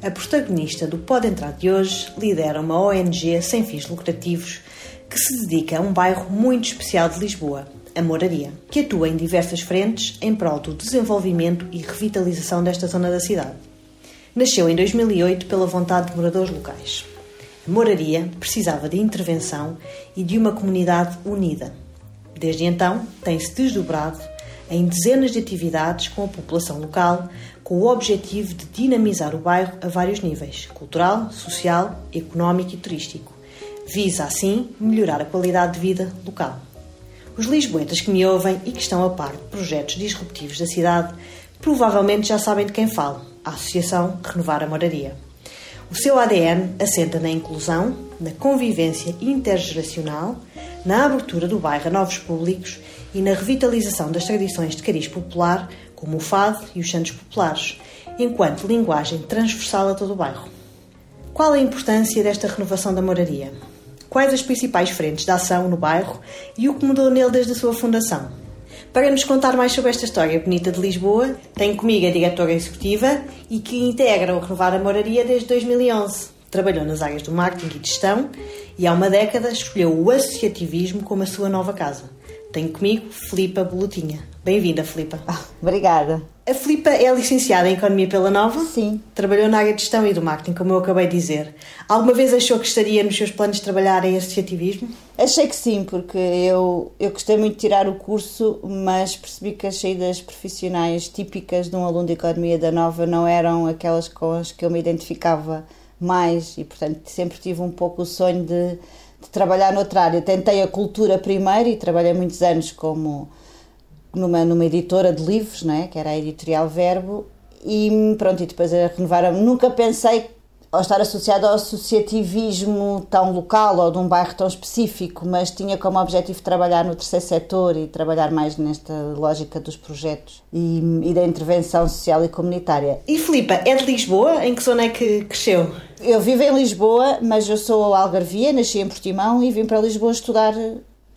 A protagonista do Pode Entrar de hoje lidera uma ONG sem fins lucrativos que se dedica a um bairro muito especial de Lisboa, a Moraria, que atua em diversas frentes em prol do desenvolvimento e revitalização desta zona da cidade. Nasceu em 2008 pela vontade de moradores locais. A Moraria precisava de intervenção e de uma comunidade unida. Desde então, tem-se desdobrado em dezenas de atividades com a população local, com o objetivo de dinamizar o bairro a vários níveis cultural, social, económico e turístico. Visa, assim, melhorar a qualidade de vida local. Os lisboetas que me ouvem e que estão a par de projetos disruptivos da cidade provavelmente já sabem de quem falo, a Associação Renovar a Moraria. O seu ADN assenta na inclusão, na convivência intergeracional, na abertura do bairro a novos públicos e na revitalização das tradições de cariz popular, como o fado e os santos populares, enquanto linguagem transversal a todo o bairro. Qual a importância desta renovação da moraria? Quais as principais frentes de ação no bairro e o que mudou nele desde a sua fundação? Para nos contar mais sobre esta história bonita de Lisboa, tenho comigo a diretora executiva e que integra o Renovar a Moraria desde 2011. Trabalhou nas áreas do marketing e gestão e há uma década escolheu o associativismo como a sua nova casa. Tenho comigo Filipa Bolotinha. Bem-vinda, Filipa. Ah, obrigada. A Filipa é licenciada em Economia pela Nova? Sim. Trabalhou na área de gestão e do marketing, como eu acabei de dizer. Alguma vez achou que estaria nos seus planos de trabalhar em associativismo? Achei que sim, porque eu, eu gostei muito de tirar o curso, mas percebi que as saídas profissionais típicas de um aluno de Economia da Nova não eram aquelas com as que eu me identificava mais e, portanto, sempre tive um pouco o sonho de, de trabalhar noutra área. Tentei a cultura primeiro e trabalhei muitos anos como numa, numa editora de livros, não é? que era a Editorial Verbo, e pronto, e depois a renovar. Nunca pensei ao estar associado ao associativismo tão local ou de um bairro tão específico, mas tinha como objetivo trabalhar no terceiro setor e trabalhar mais nesta lógica dos projetos e, e da intervenção social e comunitária. E Filipa, é de Lisboa? Em que zona é que cresceu? Eu vivo em Lisboa, mas eu sou algarvia, nasci em Portimão e vim para Lisboa estudar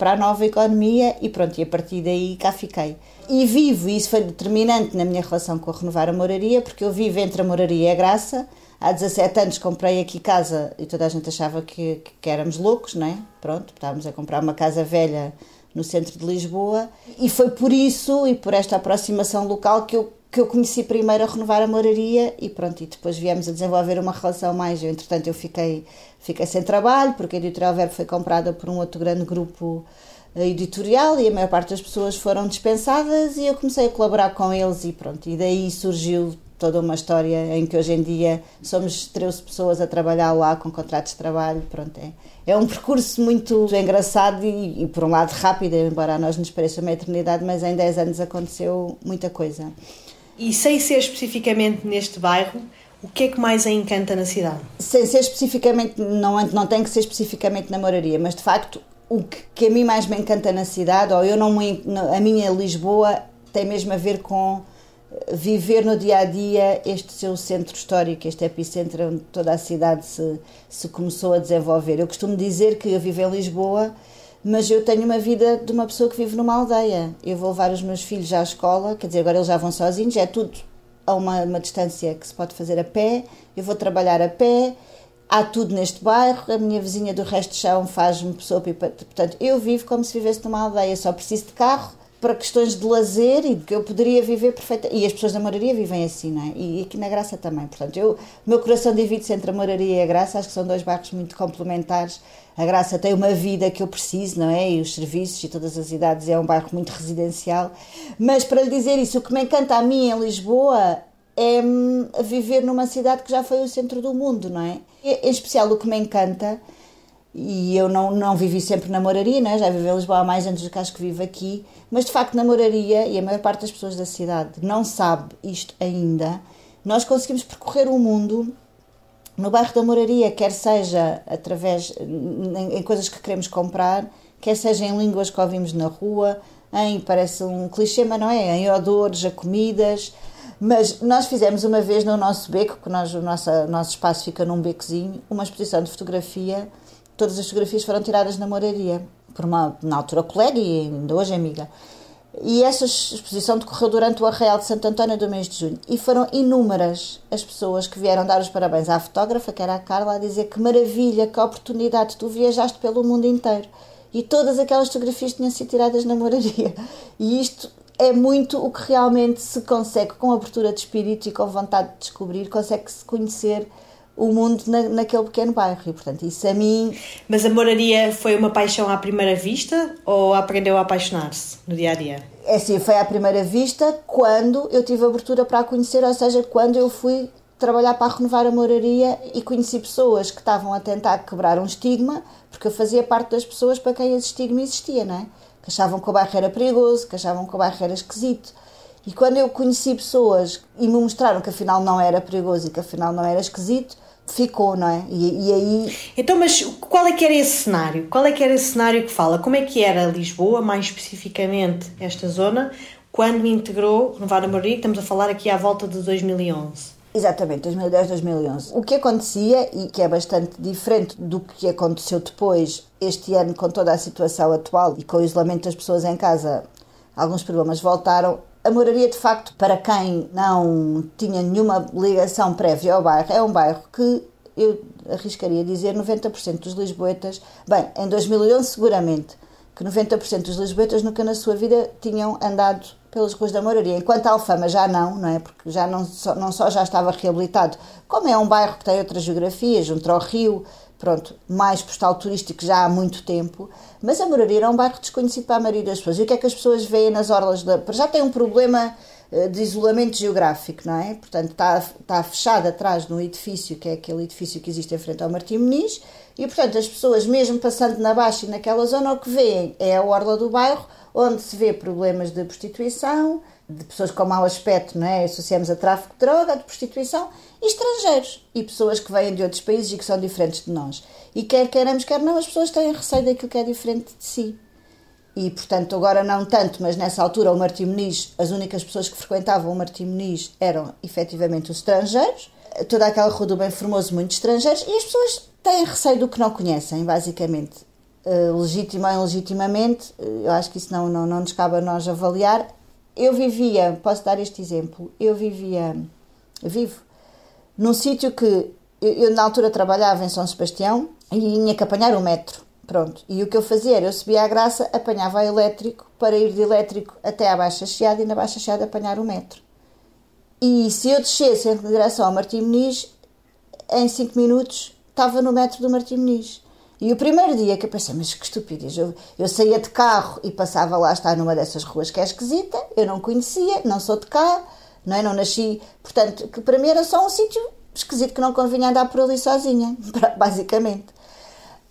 para a nova economia e pronto, e a partir daí cá fiquei. E vivo, e isso foi determinante na minha relação com a Renovar a Moraria, porque eu vivo entre a Moraria e a Graça. Há 17 anos comprei aqui casa e toda a gente achava que, que éramos loucos, não é? Pronto, estávamos a comprar uma casa velha no centro de Lisboa e foi por isso e por esta aproximação local que eu que eu conheci primeiro a renovar a moraria e pronto, e depois viemos a desenvolver uma relação mais. Eu, entretanto, eu fiquei, fiquei sem trabalho, porque a Editorial Verbo foi comprada por um outro grande grupo eh, editorial e a maior parte das pessoas foram dispensadas e eu comecei a colaborar com eles e pronto, e daí surgiu toda uma história em que hoje em dia somos 13 pessoas a trabalhar lá com contratos de trabalho, pronto, é, é um percurso muito engraçado e, e por um lado rápido, embora a nós nos pareça uma eternidade, mas em 10 anos aconteceu muita coisa. E sem ser especificamente neste bairro, o que é que mais a encanta na cidade? Sem ser especificamente, não, não tem que ser especificamente na moraria, mas de facto o que, que a mim mais me encanta na cidade, ou eu não me, a minha Lisboa tem mesmo a ver com eh, viver no dia a dia este seu centro histórico, este epicentro onde toda a cidade se, se começou a desenvolver. Eu costumo dizer que eu vivo em Lisboa mas eu tenho uma vida de uma pessoa que vive numa aldeia. Eu vou levar os meus filhos à escola, quer dizer, agora eles já vão sozinhos, é tudo a uma, uma distância que se pode fazer a pé. Eu vou trabalhar a pé, há tudo neste bairro. A minha vizinha do resto de chão faz-me e portanto eu vivo como se vivesse numa aldeia. Só preciso de carro para questões de lazer e que eu poderia viver perfeitamente. E as pessoas da moraria vivem assim, não é? E aqui na Graça também. Portanto, eu, meu coração divide-se entre a moraria e a Graça. Acho que são dois bairros muito complementares. A Graça tem uma vida que eu preciso, não é? E os serviços e todas as idades. É um bairro muito residencial. Mas para lhe dizer isso, o que me encanta a mim em Lisboa é hum, viver numa cidade que já foi o centro do mundo, não é? Em especial o que me encanta e eu não, não vivi sempre na moraria, né? já vivi em Lisboa há mais anos do que acho que vivo aqui, mas de facto na moraria, e a maior parte das pessoas da cidade não sabe isto ainda, nós conseguimos percorrer o mundo no bairro da moraria, quer seja através em, em coisas que queremos comprar, quer seja em línguas que ouvimos na rua, em, parece um clichê, mas não é, em odores, a comidas, mas nós fizemos uma vez no nosso beco, que nós, o nosso, nosso espaço fica num becozinho, uma exposição de fotografia Todas as fotografias foram tiradas na moraria, por uma, na altura, colega e ainda hoje amiga. E essa exposição decorreu durante o Arraial de Santo António do mês de junho. E foram inúmeras as pessoas que vieram dar os parabéns à fotógrafa, que era a Carla, a dizer que maravilha, que oportunidade, tu viajaste pelo mundo inteiro. E todas aquelas fotografias tinham sido tiradas na moraria. E isto é muito o que realmente se consegue, com abertura de espírito e com vontade de descobrir, consegue-se conhecer o mundo na, naquele pequeno bairro. E, portanto, isso a mim. Mas a moraria foi uma paixão à primeira vista ou aprendeu a apaixonar-se no dia a dia? É sim, foi à primeira vista quando eu tive abertura para a conhecer, ou seja, quando eu fui trabalhar para renovar a moraria e conheci pessoas que estavam a tentar quebrar um estigma, porque eu fazia parte das pessoas para quem esse estigma existia, não é? Que achavam que o bairro era perigoso, que achavam que o bairro era esquisito. E quando eu conheci pessoas e me mostraram que afinal não era perigoso e que afinal não era esquisito, ficou, não é? E, e, aí. Então, mas qual é que era esse cenário? Qual é que era esse cenário que fala? Como é que era Lisboa, mais especificamente esta zona, quando integrou Renovar a Moraria? Estamos a falar aqui à volta de 2011. Exatamente, 2010, 2011. O que acontecia, e que é bastante diferente do que aconteceu depois, este ano, com toda a situação atual e com o isolamento das pessoas em casa, alguns problemas voltaram. A moraria, de facto, para quem não tinha nenhuma ligação prévia ao bairro, é um bairro que eu arriscaria dizer 90% dos lisboetas, bem, em 2011 seguramente, que 90% dos lisboetas nunca na sua vida tinham andado pelas ruas da Moraria. Enquanto a Alfama já não, não é? Porque já não só, não só já estava reabilitado, como é um bairro que tem outras geografias, junto ao rio, pronto, mais postal turístico já há muito tempo, mas a Moraria era um bairro desconhecido para a maioria das pessoas. E o que é que as pessoas veem nas orlas da... Já tem um problema eh, de isolamento geográfico, não é? Portanto, está, está fechado atrás de um edifício, que é aquele edifício que existe em frente ao Martim Muniz, e, portanto, as pessoas, mesmo passando na Baixa e naquela zona, o que veem é a orla do bairro, onde se vê problemas de prostituição, de pessoas com mau aspecto, não é? Associamos a tráfico de droga, de prostituição, e estrangeiros, e pessoas que vêm de outros países e que são diferentes de nós. E quer queiramos, quer não, as pessoas têm receio daquilo que é diferente de si. E, portanto, agora não tanto, mas nessa altura o Martim Muniz, as únicas pessoas que frequentavam o Martim Muniz eram efetivamente os estrangeiros, toda aquela rua do Bem Formoso, muitos estrangeiros, e as pessoas têm receio do que não conhecem, basicamente. Uh, ou ilegitimamente, uh, eu acho que isso não, não, não nos cabe a nós avaliar. Eu vivia, posso dar este exemplo, eu vivia, eu vivo, num sítio que eu, eu, na altura trabalhava em São Sebastião e tinha que apanhar o metro, pronto. E o que eu fazia era, eu subia à graça, apanhava o elétrico para ir de elétrico até à Baixa Chiada e na Baixa Chiada apanhar o metro. E se eu descesse em direção ao Martim Muniz, em 5 minutos estava no metro do Martim Muniz. E o primeiro dia que eu pensei, mas que estupidez, eu, eu saía de carro e passava lá, estar numa dessas ruas que é esquisita, eu não conhecia, não sou de cá, não é? Não nasci, portanto, que para mim era só um sítio esquisito que não convinha andar por ali sozinha, basicamente.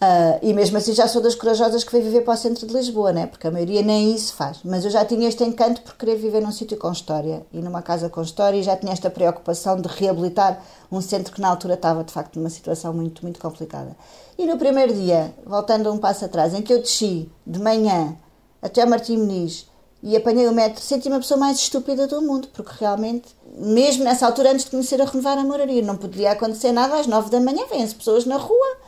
Uh, e mesmo assim já sou das corajosas que veio viver para o centro de Lisboa, né? porque a maioria nem isso faz. Mas eu já tinha este encanto por querer viver num sítio com história e numa casa com história e já tinha esta preocupação de reabilitar um centro que na altura estava de facto numa situação muito, muito complicada. E no primeiro dia, voltando um passo atrás, em que eu desci de manhã até Martim Muniz e apanhei o metro, senti-me a pessoa mais estúpida do mundo, porque realmente, mesmo nessa altura, antes de conhecer a renovar a moraria, não podia acontecer nada às nove da manhã, vêm-se pessoas na rua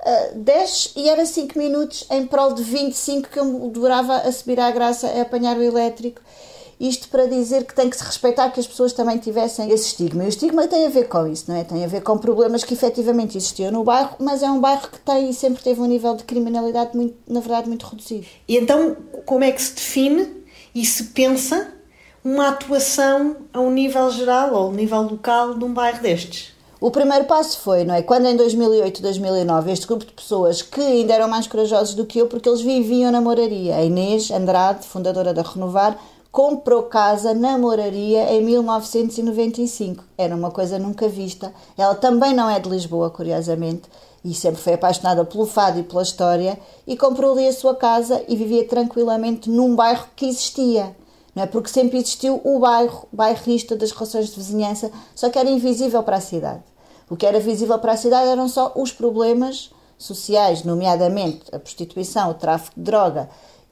uh, ah, 10 e era 5 minutos em prol de 25 que eu durava a subir à graça a apanhar o elétrico. Isto para dizer que tem que se respeitar que as pessoas também tivessem esse estigma. E o estigma tem a ver com isso, não é? Tem a ver com problemas que efetivamente existiam no bairro, mas é um bairro que tem e sempre teve um nível de criminalidade, muito, na verdade, muito reduzido. E então, como é que se define e se pensa uma atuação a um nível geral ou a um nível local num bairro destes? O primeiro passo foi, não é? Quando em 2008, 2009, este grupo de pessoas que ainda eram mais corajosos do que eu, porque eles viviam na moraria. A Inês Andrade, fundadora da Renovar, comprou casa na moraria em 1995. Era uma coisa nunca vista. Ela também não é de Lisboa, curiosamente, e sempre foi apaixonada pelo fado e pela história, e comprou ali a sua casa e vivia tranquilamente num bairro que existia não é? Porque sempre existiu o bairro, bairrista das relações de vizinhança, só que era invisível para a cidade. O que era visível para a cidade eram só os problemas sociais, nomeadamente a prostituição, o tráfico de droga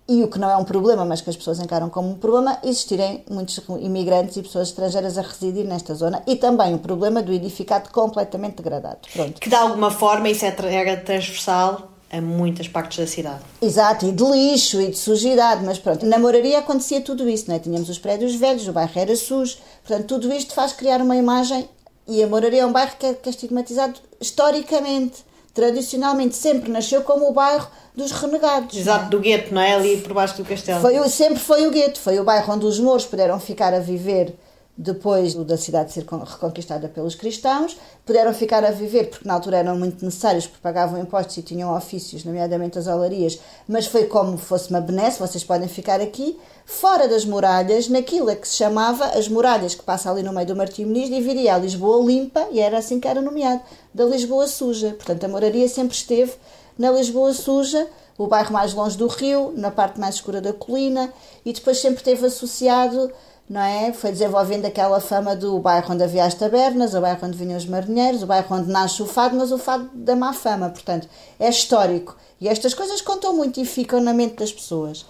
e o que não é um problema, mas que as pessoas encaram como um problema, existirem muitos imigrantes e pessoas estrangeiras a residir nesta zona e também o problema do edificado completamente degradado. Pronto. Que de alguma forma isso é, era transversal a muitas partes da cidade. Exato, e de lixo e de sujidade, mas pronto, na moraria acontecia tudo isso, não é? Tínhamos os prédios velhos, o bairro era sujo, portanto, tudo isto faz criar uma imagem, e a moraria é um bairro que é, que é estigmatizado historicamente, tradicionalmente, sempre nasceu como o bairro dos renegados. Exato, é? do gueto, não é? Ali por baixo do castelo. Foi, sempre foi o gueto, foi o bairro onde os mouros puderam ficar a viver depois da cidade ser reconquistada pelos cristãos, puderam ficar a viver porque na altura eram muito necessários, porque pagavam impostos e tinham ofícios, nomeadamente as olarias, mas foi como fosse uma benesse, vocês podem ficar aqui, fora das muralhas, naquilo que se chamava as muralhas que passa ali no meio do Martim Muniz, dividia a Lisboa limpa, e era assim que era nomeado, da Lisboa suja. Portanto, a moraria sempre esteve na Lisboa suja, o bairro mais longe do rio, na parte mais escura da colina, e depois sempre esteve associado não é? Foi desenvolvendo aquela fama do bairro onde havia as tabernas, o bairro onde vinham os marinheiros, o bairro onde nasce o fado, mas o fado da má fama, portanto, é histórico. E estas coisas contam muito e ficam na mente das pessoas.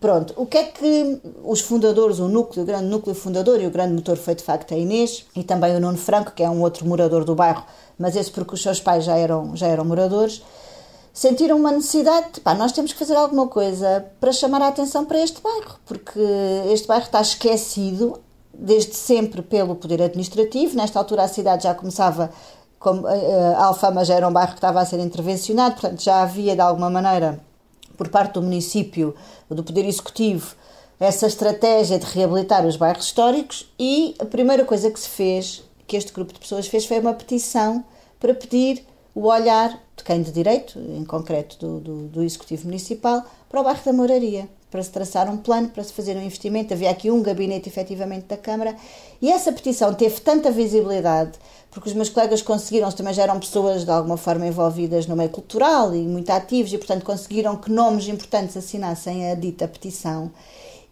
Pronto, o que é que os fundadores, o núcleo, o grande núcleo fundador e o grande motor foi de facto a Inês e também o Nuno Franco, que é um outro morador do bairro, mas esse porque os seus pais já eram, já eram moradores, sentiram uma necessidade de, pá, nós temos que fazer alguma coisa para chamar a atenção para este bairro, porque este bairro está esquecido desde sempre pelo poder administrativo. Nesta altura a cidade já começava, como, eh, eh, a Alfama já era um bairro que estava a ser intervencionado, portanto já havia de alguma maneira, por parte do município, do poder executivo, essa estratégia de reabilitar os bairros históricos e a primeira coisa que se fez, que este grupo de pessoas fez, foi uma petição para pedir o olhar de quem de direito, em concreto do, do, do, Executivo Municipal, para o bairro da Moraria, para se traçar um plano, para se fazer um investimento. Havia aqui um gabinete, efetivamente, da Câmara, e essa petição teve tanta visibilidade, porque os meus colegas conseguiram, também já eram pessoas de alguma forma envolvidas no meio cultural e muito ativos, e portanto conseguiram que nomes importantes assinassem a dita petição.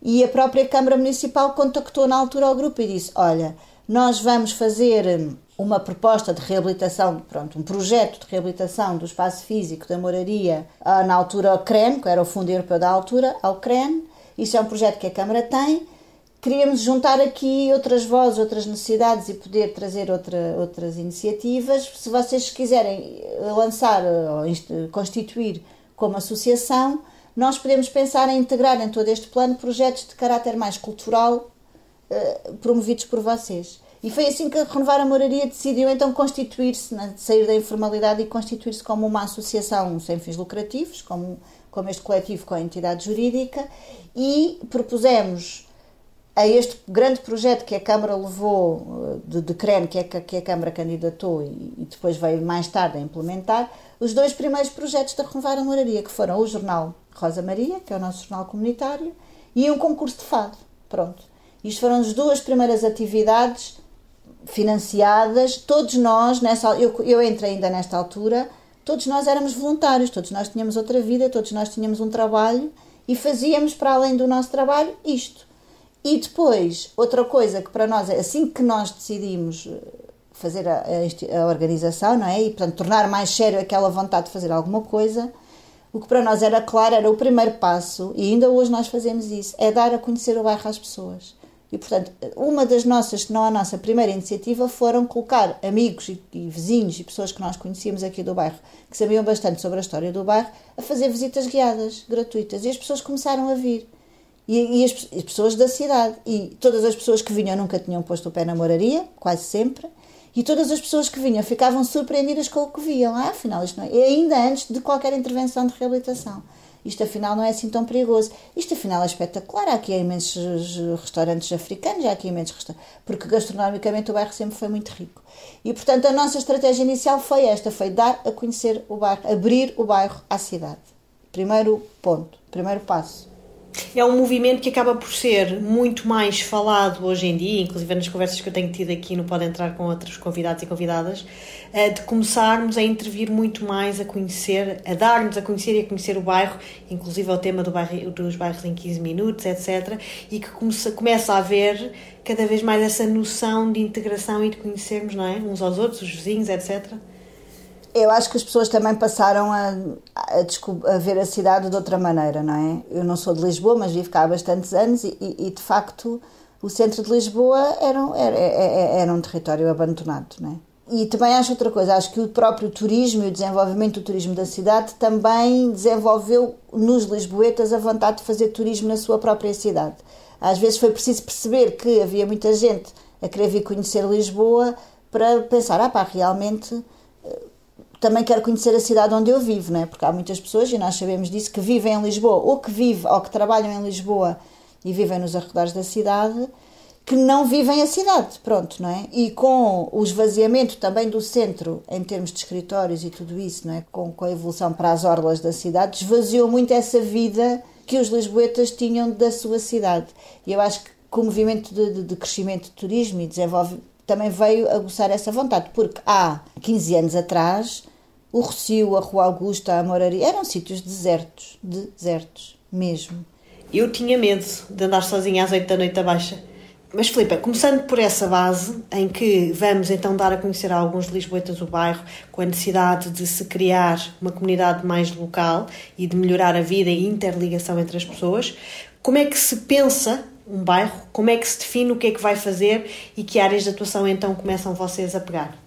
E a própria Câmara Municipal contactou na altura ao grupo e disse: Olha, nós vamos fazer uma proposta de reabilitação, pronto, um projeto de reabilitação do espaço físico da moraria, ah, na altura ao CREN, que era o Fundo Europeu da altura, ao CREN. Isso é um projeto que a Câmara tem. Queríamos juntar aqui outras vozes, outras necessidades e poder trazer outra, outras iniciativas. Se vocês quiserem lançar ou constituir como associação, nós podemos pensar em integrar em todo este plano projetos de caráter mais cultural eh, promovidos por vocês. E foi assim que Renovar a Moraria decidiu então constituir-se, né, sair da informalidade e constituir-se como uma associação sem fins lucrativos, como, como este coletivo com a entidade jurídica, e propusemos a este grande projeto que a Câmara levou, eh, de, de CREN, que, é, que a Câmara candidatou e, e, depois veio mais tarde a implementar, os dois primeiros projetos da Renovar a Moraria, que foram o jornal Rosa Maria, que é o nosso jornal comunitário, e um concurso de fado. Pronto. Isto foram as duas primeiras atividades financiadas, todos nós, nessa, eu, eu entrei ainda nesta altura, todos nós éramos voluntários, todos nós tínhamos outra vida, todos nós tínhamos um trabalho e fazíamos para além do nosso trabalho isto. E depois, outra coisa que para nós, é assim que nós decidimos eh, fazer a, a, a organização, não é? E portanto tornar mais sério aquela vontade de fazer alguma coisa, o que para nós era claro, era o primeiro passo, e ainda hoje nós fazemos isso, é dar a conhecer o bairro às pessoas. E, portanto, uma das nossas, se não a nossa primeira iniciativa, foram colocar amigos e, e, vizinhos e pessoas que nós conhecíamos aqui do bairro, que sabiam bastante sobre a história do bairro, a fazer visitas guiadas, gratuitas. E as pessoas começaram a vir. E, e as, as, pessoas da cidade. E todas as pessoas que vinham nunca tinham posto o pé na moraria, quase sempre. E todas as pessoas que vinham ficavam surpreendidas com o que viam. Ah, afinal, isto não é. E ainda antes de qualquer intervenção de reabilitação isto afinal não é assim tão perigoso. Isto afinal é espetacular. Há aqui imensos restaurantes africanos, há aqui imensos restaurantes, porque gastronomicamente o bairro sempre foi muito rico. E portanto a nossa estratégia inicial foi esta, foi dar a conhecer o bairro, abrir o bairro à cidade. Primeiro ponto, primeiro passo. É um movimento que acaba por ser muito mais falado hoje em dia, inclusive nas conversas que eu tenho tido aqui no Pode Entrar com outros convidados e convidadas, eh, de começarmos a intervir muito mais, a conhecer, a dar-nos a conhecer e a conhecer o bairro, inclusive o tema do bairro, dos bairros em 15 minutos, etc. E que começa, começa a haver cada vez mais essa noção de integração e de conhecermos não é? uns aos outros, os vizinhos, etc. Eu acho que as pessoas também passaram a, a, a, ver a cidade de outra maneira, não é? Eu não sou de Lisboa, mas vivo cá há bastantes anos e, e de facto o centro de Lisboa era, era, era, era um território abandonado, não é? e também acho outra coisa, acho que o próprio turismo e o desenvolvimento do turismo da cidade também desenvolveu nos lisboetas a vontade de fazer turismo na sua própria cidade. Às vezes foi preciso perceber que havia muita gente a querer vir conhecer Lisboa para pensar, ah pá, realmente eh, também quero conhecer a cidade onde eu vivo, não é? Porque há muitas pessoas, e nós sabemos disso, que vivem em Lisboa, ou que vivem, ou que trabalham em Lisboa e vivem nos arredores da cidade, que não vivem a cidade, pronto, não é? E com o esvaziamento também do centro, em termos de escritórios e tudo isso, não é? Com, com a evolução para as orlas da cidade, esvaziou muito essa vida que os lisboetas tinham da sua cidade. E eu acho que com o movimento de, de, de crescimento de turismo e desenvolve também veio aguçar essa vontade, porque há 15 anos atrás o Rocio, a Rua Augusta, a Moraria eram sítios desertos, desertos mesmo. Eu tinha medo de andar sozinha às 8 da noite abaixo mas, Filipe, começando por essa base, em que vamos então dar a conhecer a alguns lisboetas o bairro, com a necessidade de se criar uma comunidade mais local e de melhorar a vida e interligação entre as pessoas, como é que se pensa um bairro? Como é que se define o que é que vai fazer e que áreas de atuação então começam vocês a pegar?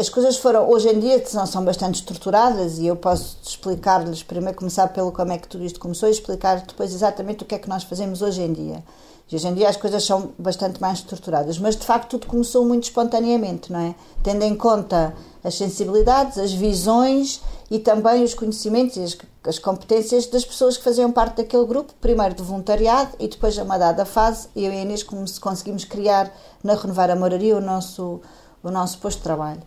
As coisas foram, hoje em dia, são, são bastante estruturadas e eu posso explicar-lhes, primeiro começar pelo como é que tudo isto começou e explicar depois exatamente o que é que nós fazemos hoje em dia. E hoje em dia as coisas são bastante mais estruturadas, mas de facto tudo começou muito espontaneamente, não é? Tendo em conta as sensibilidades, as visões e também os conhecimentos e as, as competências das pessoas que faziam parte daquele grupo, primeiro de voluntariado e depois, a uma dada fase, eu e a Inês conseguimos criar na Renovar a Moraria o nosso, o nosso posto de trabalho.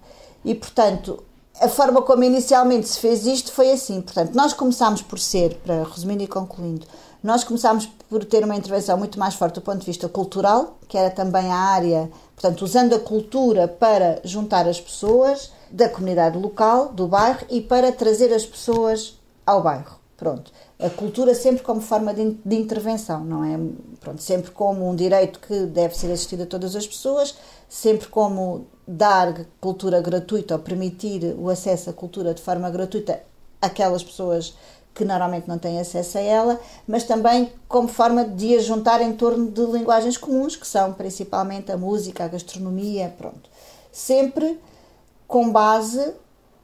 E, portanto, a forma como inicialmente se fez isto foi assim. Portanto, nós começámos por ser, para resumindo e concluindo, nós começámos por ter uma intervenção muito mais forte do ponto de vista cultural, que era também a área, portanto, usando a cultura para juntar as pessoas da comunidade local, do bairro, e para trazer as pessoas ao bairro. Pronto. A cultura sempre como forma de, de intervenção, não é? Pronto, sempre como um direito que deve ser assistido a todas as pessoas, sempre como dar cultura gratuita ou permitir o acesso à cultura de forma gratuita àquelas pessoas que normalmente não têm acesso a ela, mas também como forma de a juntar em torno de linguagens comuns, que são principalmente a música, a gastronomia, pronto. Sempre com base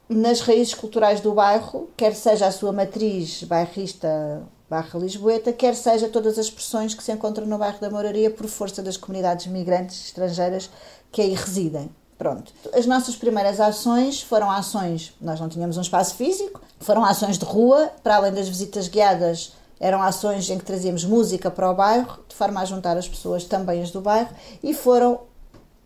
nas raízes culturais do bairro, quer seja a sua matriz bairrista barra Lisboeta, quer seja todas as expressões que se encontram no bairro da Moraria por força das comunidades migrantes estrangeiras que aí residem. Pronto. As nossas primeiras ações foram ações, nós não tínhamos um espaço físico, foram ações de rua, para além das visitas guiadas, eram ações em que trazíamos música para o bairro, de forma a juntar as pessoas também as do bairro, e foram,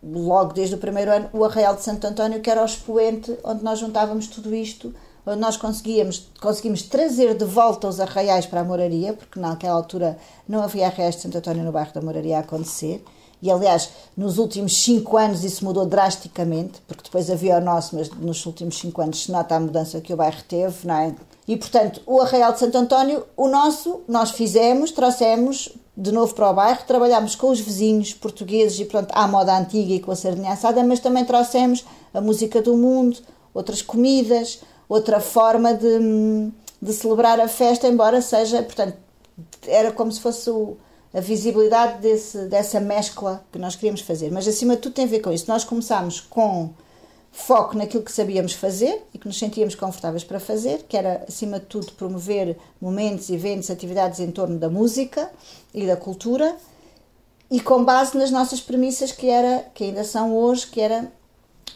logo desde o primeiro ano, o Arraial de Santo António, que era o expoente onde nós juntávamos tudo isto, onde nós conseguíamos, conseguimos trazer de volta os arraiais para a moraria, porque naquela altura não havia arraiais de Santo António no bairro da moraria a acontecer, e aliás, nos últimos cinco anos isso mudou drasticamente, porque depois havia o nosso, mas nos últimos cinco anos se nota a mudança que o bairro teve, não é? E portanto, o Arraial de Santo António, o nosso, nós fizemos, trouxemos de novo para o bairro, trabalhámos com os vizinhos portugueses e pronto, à moda antiga e com a sardinha assada, mas também trouxemos a música do mundo, outras comidas, outra forma de, de celebrar a festa, embora seja, portanto, era como se fosse o, a visibilidade desse, dessa mescla que nós queríamos fazer. Mas acima de tudo tem a ver com isso. Nós começámos com foco naquilo que sabíamos fazer e que nos sentíamos confortáveis para fazer, que era acima de tudo promover momentos, eventos, atividades em torno da música e da cultura e com base nas nossas premissas que era que ainda são hoje, que era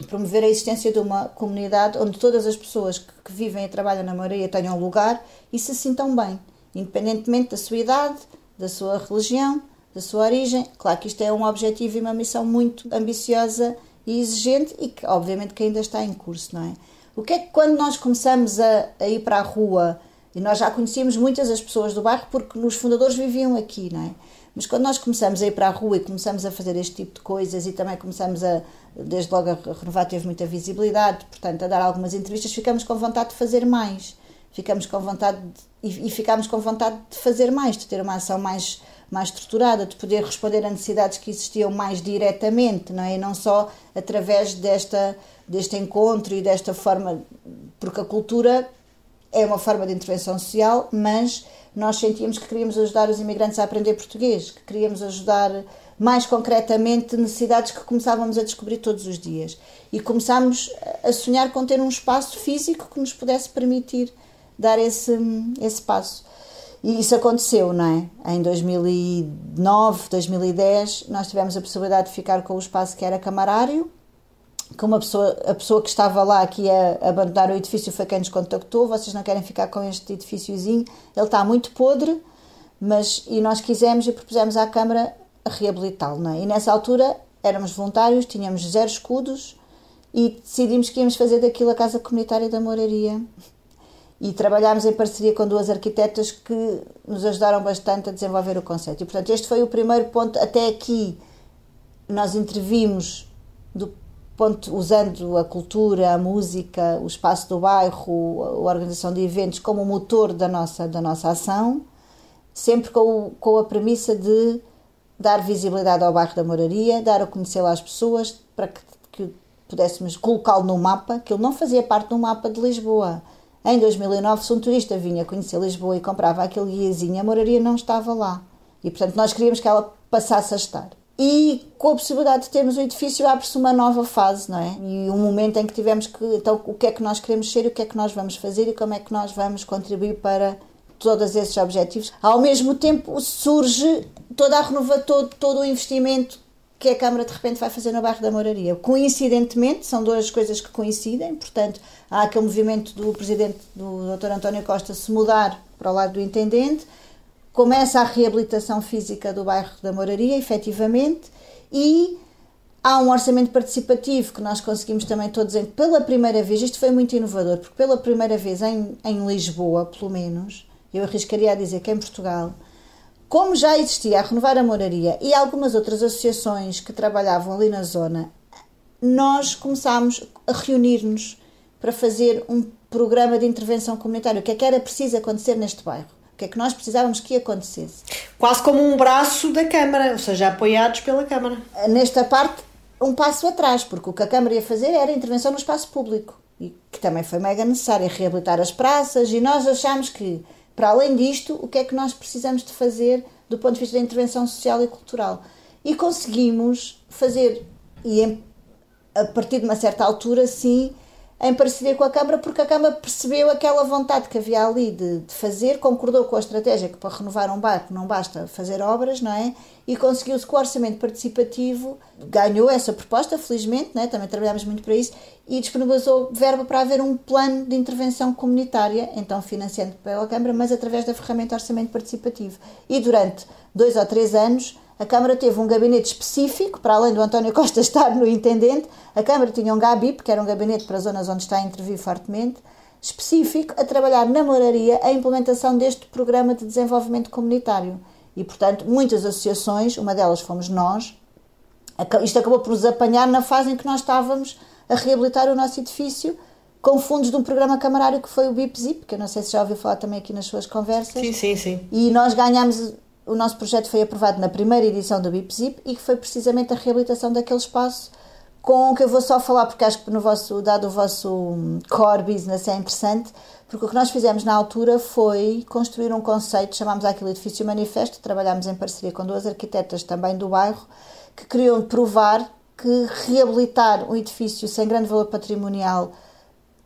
promover a existência de uma comunidade onde todas as pessoas que vivem e trabalham na maioria tenham lugar e se sintam bem, independentemente da sua idade, da sua religião, da sua origem. Claro que isto é um objetivo e uma missão muito ambiciosa e exigente e que, obviamente, que ainda está em curso, não é? O que é que quando nós começamos a, a ir para a rua e nós já conhecíamos muitas das pessoas do bairro porque os fundadores viviam aqui, não é? Mas quando nós começamos a ir para a rua e começamos a fazer este tipo de coisas e também começamos a, desde logo a renovar teve muita visibilidade, portanto, a dar algumas entrevistas, ficamos com vontade de fazer mais ficamos com vontade de, e, ficamos com vontade de fazer mais, de ter uma ação mais mais estruturada, de poder responder a necessidades que existiam mais diretamente, não é? E não só através desta deste encontro e desta forma, porque a cultura é uma forma de intervenção social, mas nós sentíamos que queríamos ajudar os imigrantes a aprender português, que queríamos ajudar mais concretamente necessidades que começávamos a descobrir todos os dias. E começámos a sonhar com ter um espaço físico que nos pudesse permitir dar esse, esse passo. E isso aconteceu, não é? Em 2009, 2010, nós tivemos a possibilidade de ficar com o espaço que era camarário, que uma pessoa, a pessoa que estava lá aqui a abandonar o edifício foi quem nos contactou, vocês não querem ficar com este edifíciozinho, ele está muito podre, mas e nós quisemos e propusemos à Câmara reabilitá-lo, não é? E nessa altura éramos voluntários, tínhamos zero escudos e decidimos que íamos fazer daquilo a Casa Comunitária da Moraria. E trabalhámos em parceria com duas arquitetas que nos ajudaram bastante a desenvolver o conceito. E, portanto, este foi o primeiro ponto. Até aqui, nós intervimos do ponto, usando a cultura, a música, o espaço do bairro, a organização de eventos como motor da nossa, da nossa ação, sempre com, com a premissa de dar visibilidade ao bairro da Moraria, dar a conhecer lá as pessoas, para que, que pudéssemos colocá-lo no mapa, que ele não fazia parte do mapa de Lisboa. Em 2009, se um turista vinha conhecer Lisboa e comprava aquele guiazinho, a Moraria não estava lá. E, portanto, nós queríamos que ela passasse a estar e com a possibilidade de termos o edifício abre-se uma nova fase, não é? E um momento em que tivemos que, então, o que é que nós queremos ser, o que é que nós vamos fazer e como é que nós vamos contribuir para todos esses objetivos. Ao mesmo tempo surge toda a renova, todo, todo o investimento que a Câmara de repente vai fazer no bairro da Moraria. Coincidentemente, são duas coisas que coincidem, portanto, há aquele movimento do presidente, do Dr. António Costa, se mudar para o lado do intendente, começa a reabilitação física do bairro da Moraria, efetivamente, e há um orçamento participativo que nós conseguimos também todos, em, pela primeira vez, isto foi muito inovador, porque pela primeira vez em, em Lisboa, pelo menos, eu arriscaria a dizer que em Portugal, como já existia a Renovar a Moraria e algumas outras associações que trabalhavam ali na zona, nós começámos a reunir-nos para fazer um programa de intervenção comunitária. O que é que era preciso acontecer neste bairro? que é que nós precisávamos que acontecesse. Quase como um braço da Câmara, ou seja, apoiados pela Câmara. Nesta parte, um passo atrás, porque o que a Câmara ia fazer era intervenção no espaço público, e que também foi mega necessário, reabilitar as praças, e nós achámos que, para além disto, o que é que nós precisamos de fazer do ponto de vista da intervenção social e cultural? E conseguimos fazer, e a partir de uma certa altura, sim, em parceria com a Câmara, porque a Câmara percebeu aquela vontade que havia ali de, de, fazer, concordou com a estratégia que para renovar um bairro não basta fazer obras, não é? E conseguiu-se com o orçamento participativo, ganhou essa proposta, felizmente, não é? também trabalhámos muito para isso, e disponibilizou verba para haver um plano de intervenção comunitária, então financiando pela Câmara, mas através da ferramenta orçamento participativo. E durante dois ou três anos a Câmara teve um gabinete específico, para além do António Costa estar no intendente, a Câmara tinha um GABIP, que era um gabinete para zonas onde está a intervir fortemente, específico a trabalhar na moraria a implementação deste programa de desenvolvimento comunitário. E, portanto, muitas associações, uma delas fomos nós, isto acabou por nos apanhar na fase em que nós estávamos a reabilitar o nosso edifício com fundos de um programa camarário que foi o BIPZIP, que eu não sei se já ouviu falar também aqui nas suas conversas. Sim, sim, sim. E nós ganhámos o nosso projeto foi aprovado na primeira edição do BIPZIP e que foi precisamente a reabilitação daquele espaço com o que eu vou só falar porque acho que no vosso, dado o vosso core business é interessante, porque o que nós fizemos na altura foi construir um conceito, chamámos aquele edifício manifesto, trabalhámos em parceria com duas arquitetas também do bairro, que queriam provar que reabilitar um edifício sem grande valor patrimonial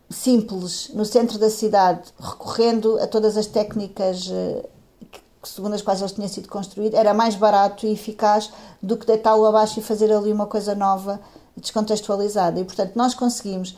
simples no centro da cidade, recorrendo a todas as técnicas eh, segundo as quais eles tinham sido construídos, era mais barato e eficaz do que deitá-lo abaixo e fazer ali uma coisa nova, descontextualizada. E, portanto, nós conseguimos,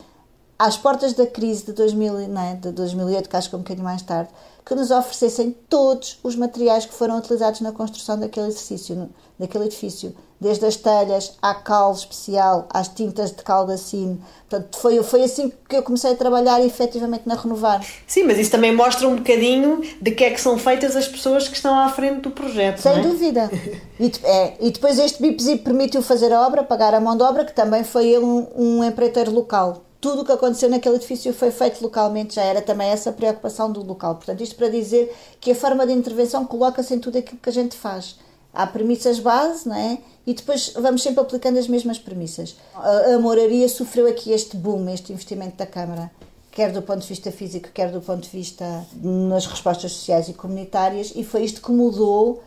às portas da crise de, 2000, não é, de 2008, que acho que é um bocadinho mais tarde, que nos oferecessem todos os materiais que foram utilizados na construção daquele exercício, daquele edifício desde as telhas à cal especial, às tintas de caldacine. Portanto, foi, foi assim que eu comecei a trabalhar efetivamente na Renovar. Sim, mas isso também mostra um bocadinho de que é que são feitas as pessoas que estão à frente do projeto. Sem é? dúvida. E, é, e depois este BIPZIP permitiu fazer a obra, pagar a mão de obra, que também foi um, um empreiteiro local. Tudo o que aconteceu naquele edifício foi feito localmente, já era também essa preocupação do local. Portanto, isto para dizer que a forma de intervenção coloca-se em tudo aquilo que a gente faz há premissas base, não é? E depois vamos sempre aplicando as mesmas premissas. A, a moraria sofreu aqui este boom, este investimento da Câmara, quer do ponto de vista físico, quer do ponto de vista nas respostas sociais e comunitárias, e foi isto que mudou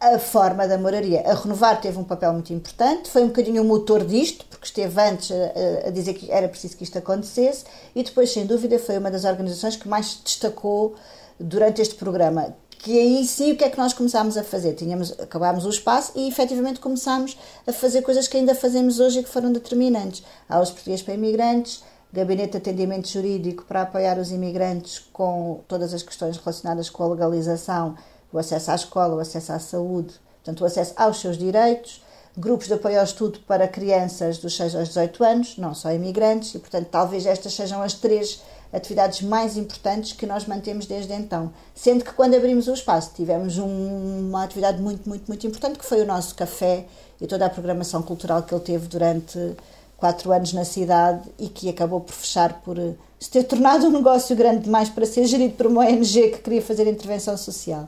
a forma da moraria. A Renovar teve um papel muito importante, foi um bocadinho o motor disto, porque esteve antes a, a, dizer que era preciso que isto acontecesse, e depois, sem dúvida, foi uma das organizações que mais destacou durante este programa. Que aí sim, o que é que nós começámos a fazer? Tínhamos, acabámos o espaço e efetivamente começámos a fazer coisas que ainda fazemos hoje e que foram determinantes. Há os portugueses para imigrantes, gabinete de atendimento jurídico para apoiar os imigrantes com todas as questões relacionadas com a legalização o acesso à escola, o acesso à saúde, portanto, o acesso aos seus direitos, grupos de apoio ao estudo para crianças dos 6 aos 18 anos, não só imigrantes, e, portanto, talvez estas sejam as três atividades mais importantes que nós mantemos desde então. Sendo que quando abrimos o espaço tivemos um, uma atividade muito, muito, muito importante, que foi o nosso café e toda a programação cultural que ele teve durante quatro anos na cidade e que acabou por fechar por se ter tornado um negócio grande demais para ser gerido por uma ONG que queria fazer intervenção social.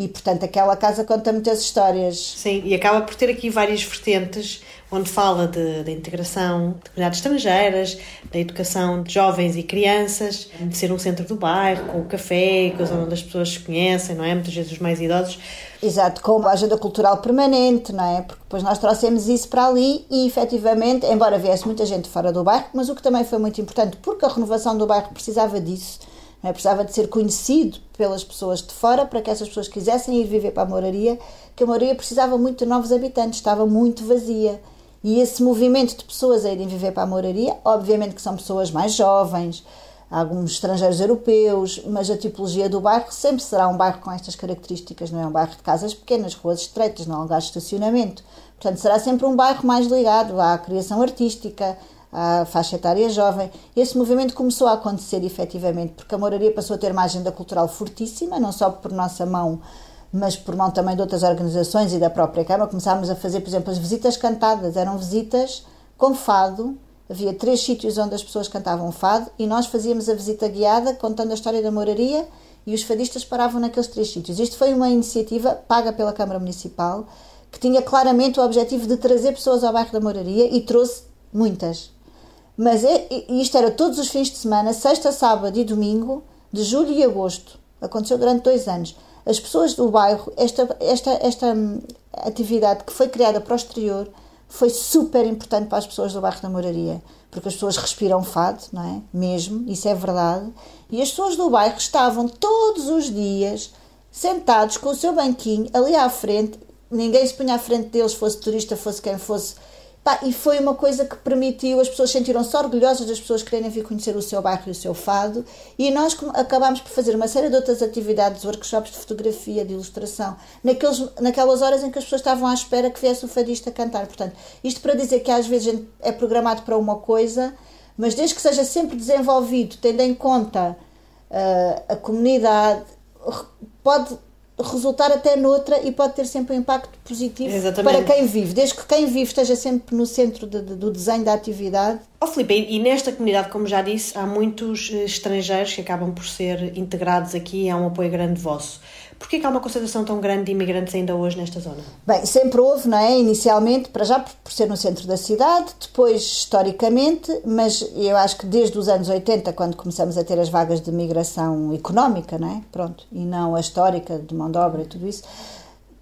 E, portanto, aquela casa conta muitas histórias. Sim, e acaba por ter aqui várias vertentes, onde fala da integração de comunidades estrangeiras, da educação de jovens e crianças, de ser um centro do bairro, com o café, com a zona onde as pessoas se conhecem, não é? Muitas vezes os mais idosos. Exato, com a agenda cultural permanente, não é? Porque depois nós trouxemos isso para ali e, efetivamente, embora viesse muita gente fora do bairro, mas o que também foi muito importante, porque a renovação do bairro precisava disso, é? Precisava de ser conhecido pelas pessoas de fora para que essas pessoas quisessem ir viver para a moraria, que a moraria precisava muito de novos habitantes, estava muito vazia. E esse movimento de pessoas a irem viver para a moraria, obviamente que são pessoas mais jovens, alguns estrangeiros europeus, mas a tipologia do bairro sempre será um bairro com estas características, não é um bairro de casas pequenas, ruas estreitas, não há lugar de estacionamento. Portanto, será sempre um bairro mais ligado à criação artística, à faixa etária jovem. Esse movimento começou a acontecer efetivamente, porque a Moraria passou a ter uma agenda cultural fortíssima, não só por nossa mão, mas por mão também de outras organizações e da própria Câmara. Começámos a fazer, por exemplo, as visitas cantadas. Eram visitas com fado. Havia três sítios onde as pessoas cantavam fado e nós fazíamos a visita guiada contando a história da Moraria e os fadistas paravam naqueles três sítios. Isto foi uma iniciativa paga pela Câmara Municipal que tinha claramente o objetivo de trazer pessoas ao bairro da Moraria e trouxe muitas. Mas é, isto era todos os fins de semana, sexta, sábado e domingo, de julho e agosto. Aconteceu durante dois anos. As pessoas do bairro, esta, esta, esta hum, atividade que foi criada para o exterior, foi super importante para as pessoas do bairro da Moraria, porque as pessoas respiram fado, não é? Mesmo, isso é verdade. E as pessoas do bairro estavam todos os dias sentados com o seu banquinho ali à frente, ninguém se punha à frente deles, fosse turista, fosse quem fosse Pá, e foi uma coisa que permitiu, as pessoas sentiram-se orgulhosas das pessoas quererem vir conhecer o seu bairro e o seu fado, e nós acabámos por fazer uma série de outras atividades, workshops de fotografia, de ilustração, naqueles, naquelas horas em que as pessoas estavam à espera que viesse o fadista cantar. Portanto, isto para dizer que às vezes é programado para uma coisa, mas desde que seja sempre desenvolvido, tendo em conta uh, a comunidade, pode resultar até noutra e pode ter sempre um impacto positivo Exatamente. para quem vive, desde que quem vive esteja sempre no centro de, de, do desenho da atividade. Oh, Filipe, e nesta comunidade, como já disse, há muitos eh, estrangeiros que acabam por ser integrados aqui e há um apoio grande vosso. Porquê que há uma concentração tão grande de imigrantes ainda hoje nesta zona? Bem, sempre houve, não é? Inicialmente, para já por ser no centro da cidade, depois historicamente, mas eu acho que desde os anos 80, quando começamos a ter as vagas de migração económica, não é? Pronto, e não a histórica de mão de obra e tudo isso,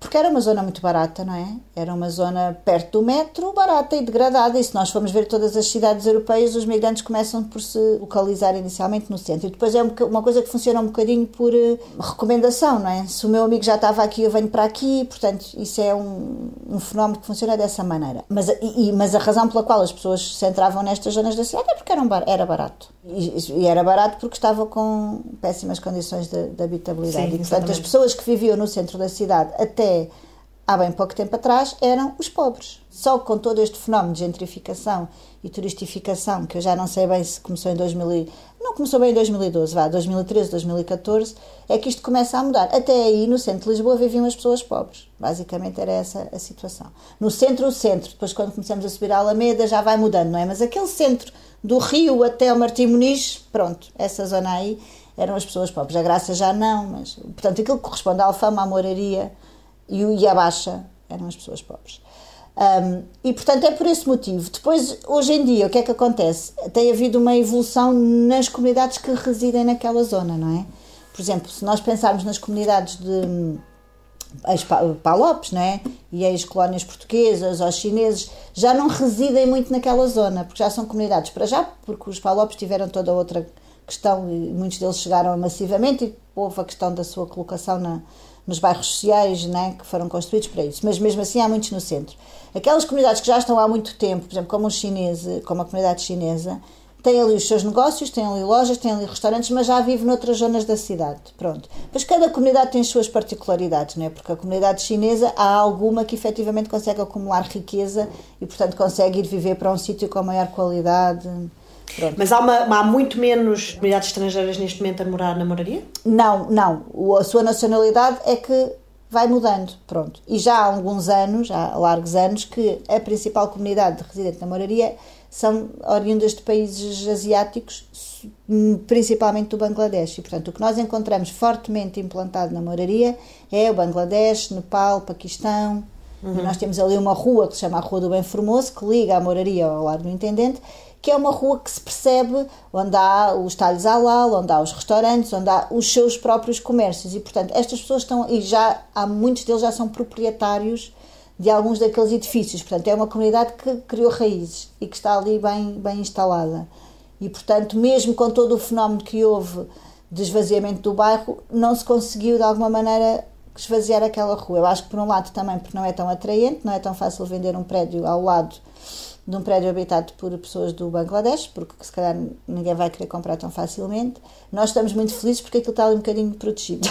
porque era uma zona muito barata, não é? Era uma zona perto do metro, barata e degradada. E se nós formos ver todas as cidades europeias, os migrantes começam por se localizar inicialmente no centro. E depois é uma coisa que funciona um bocadinho por uh, recomendação, não é? Se o meu amigo já estava aqui, eu venho para aqui. Portanto, isso é um, um fenómeno que funciona dessa maneira. Mas, e, mas a razão pela qual as pessoas se entravam nestas zonas da cidade é porque era, um bar, era barato. E, e, era barato porque estava com péssimas condições de, de habitabilidade. Sim, e, portanto, as pessoas que viviam no centro da cidade até há bem pouco tempo atrás, eram os pobres. Só com todo este fenómeno de gentrificação e turistificação, que eu já não sei bem se começou em 2000, não começou bem em 2012, vá, 2013, 2014, é que isto começa a mudar. Até aí, no centro de Lisboa, viviam as pessoas pobres. Basicamente era essa a situação. No centro, o centro. Depois, quando começamos a subir a Alameda, já vai mudando, não é? Mas aquele centro do Rio até o Martim Muniz, pronto, essa zona aí eram as pessoas pobres. A Graça já não, mas... Portanto, aquilo que corresponde à Alfama, à Moraria, e, e a baixa eram as pessoas pobres. Um, e portanto é por esse motivo. Depois, hoje em dia, o que é que acontece? Tem havido uma evolução nas comunidades que residem naquela zona, não é? Por exemplo, se nós pensarmos nas comunidades de ex-palopes, não é? E ex-colónias portuguesas ou chineses, já não residem muito naquela zona, porque já são comunidades para já, porque os palopes tiveram toda outra questão e muitos deles chegaram massivamente e houve a questão da sua colocação na, nos bairros sociais né, que foram construídos para isso, mas mesmo assim há muitos no centro. Aquelas comunidades que já estão há muito tempo, por exemplo, como, os chinese, como a comunidade chinesa, têm ali os seus negócios, têm ali lojas, têm ali restaurantes, mas já vive noutras zonas da cidade. Pronto. Pois cada comunidade tem as suas particularidades, não é? Porque a comunidade chinesa há alguma que efetivamente consegue acumular riqueza e, portanto, consegue ir viver para um sítio com maior qualidade. Pronto. Mas há, uma, há muito menos comunidades estrangeiras neste momento a morar na moraria? Não, não. A sua nacionalidade é que vai mudando, pronto. E já há alguns anos, há largos anos, que a principal comunidade de residente na moraria são oriundas de países asiáticos, principalmente do Bangladesh. E, portanto, o que nós encontramos fortemente implantado na moraria é o Bangladesh, Nepal, Paquistão. Uhum. Nós temos ali uma rua que se chama a Rua do Bem Formoso, que liga a moraria ao Largo do Intendente, que é uma rua que se percebe onde há os talhos halal, onde há os restaurantes, onde há os seus próprios comércios. E portanto estas pessoas estão e já há muitos deles já são proprietários de alguns daqueles edifícios, portanto é uma comunidade que criou raízes e que está ali bem bem instalada. E portanto mesmo com todo o fenómeno que houve de esvaziamento do bairro não se conseguiu de alguma maneira esvaziar aquela rua. Eu acho que por um lado também porque não é tão atraente, não é tão fácil vender um prédio ao lado de um prédio habitado por pessoas do Bangladesh, porque se calhar ninguém vai querer comprar tão facilmente. Nós estamos muito felizes porque aquilo está ali um bocadinho protegido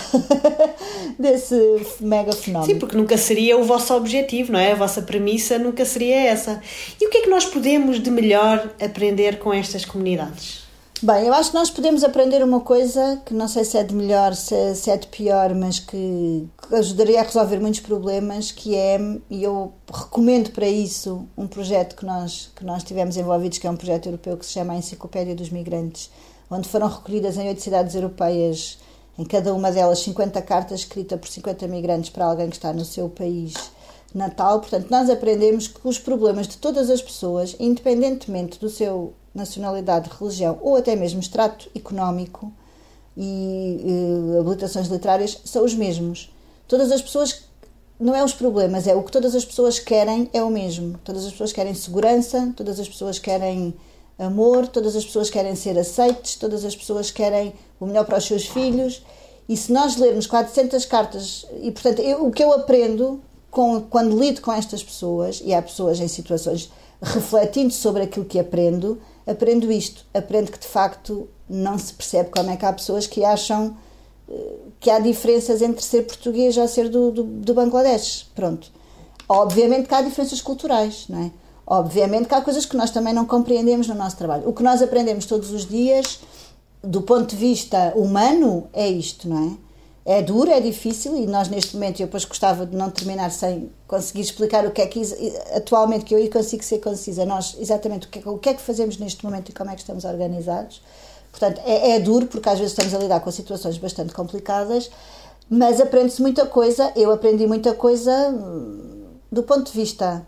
desse mega fenómeno. Sim, porque nunca seria o vosso objetivo, não é? A vossa premissa nunca seria essa. E o que é que nós podemos de melhor aprender com estas comunidades? Bem, eu acho que nós podemos aprender uma coisa que não sei se é de melhor, se, é, de pior, mas que, que ajudaria a resolver muitos problemas, que é, e eu recomendo para isso um projeto que nós, que nós tivemos envolvidos, que é um projeto europeu que se chama a Enciclopédia dos Migrantes, onde foram recolhidas em oito cidades europeias, em cada uma delas 50 cartas escritas por 50 migrantes para alguém que está no seu país natal. Portanto, nós aprendemos que os problemas de todas as pessoas, independentemente do seu nacionalidade, religião ou até mesmo extrato económico e uh, habilitações literárias são os mesmos. Todas as pessoas, não é os problemas, é o que todas as pessoas querem é o mesmo. Todas as pessoas querem segurança, todas as pessoas querem amor, todas as pessoas querem ser aceites, todas as pessoas querem o melhor para os seus filhos. E se nós lermos 400 cartas, e portanto, eu, o que eu aprendo com, quando lido com estas pessoas, e há pessoas em situações refletindo sobre aquilo que aprendo, aprendo isto. Aprendo que de facto não se percebe como é que há pessoas que acham eh, que há diferenças entre ser português ou ser do, do, do Bangladesh. Pronto. Obviamente que há diferenças culturais, não é? Obviamente que há coisas que nós também não compreendemos no nosso trabalho. O que nós aprendemos todos os dias, do ponto de vista humano, é isto, não é? É duro, é difícil e nós neste momento, eu depois gostava de não terminar sem conseguir explicar o que é que atualmente que eu consigo ser concisa, nós exatamente o que, é, o que é que fazemos neste momento e como é que estamos organizados. Portanto, é, é duro porque às vezes estamos a lidar com situações bastante complicadas, mas aprende-se muita coisa, eu aprendi muita coisa hum, do ponto de vista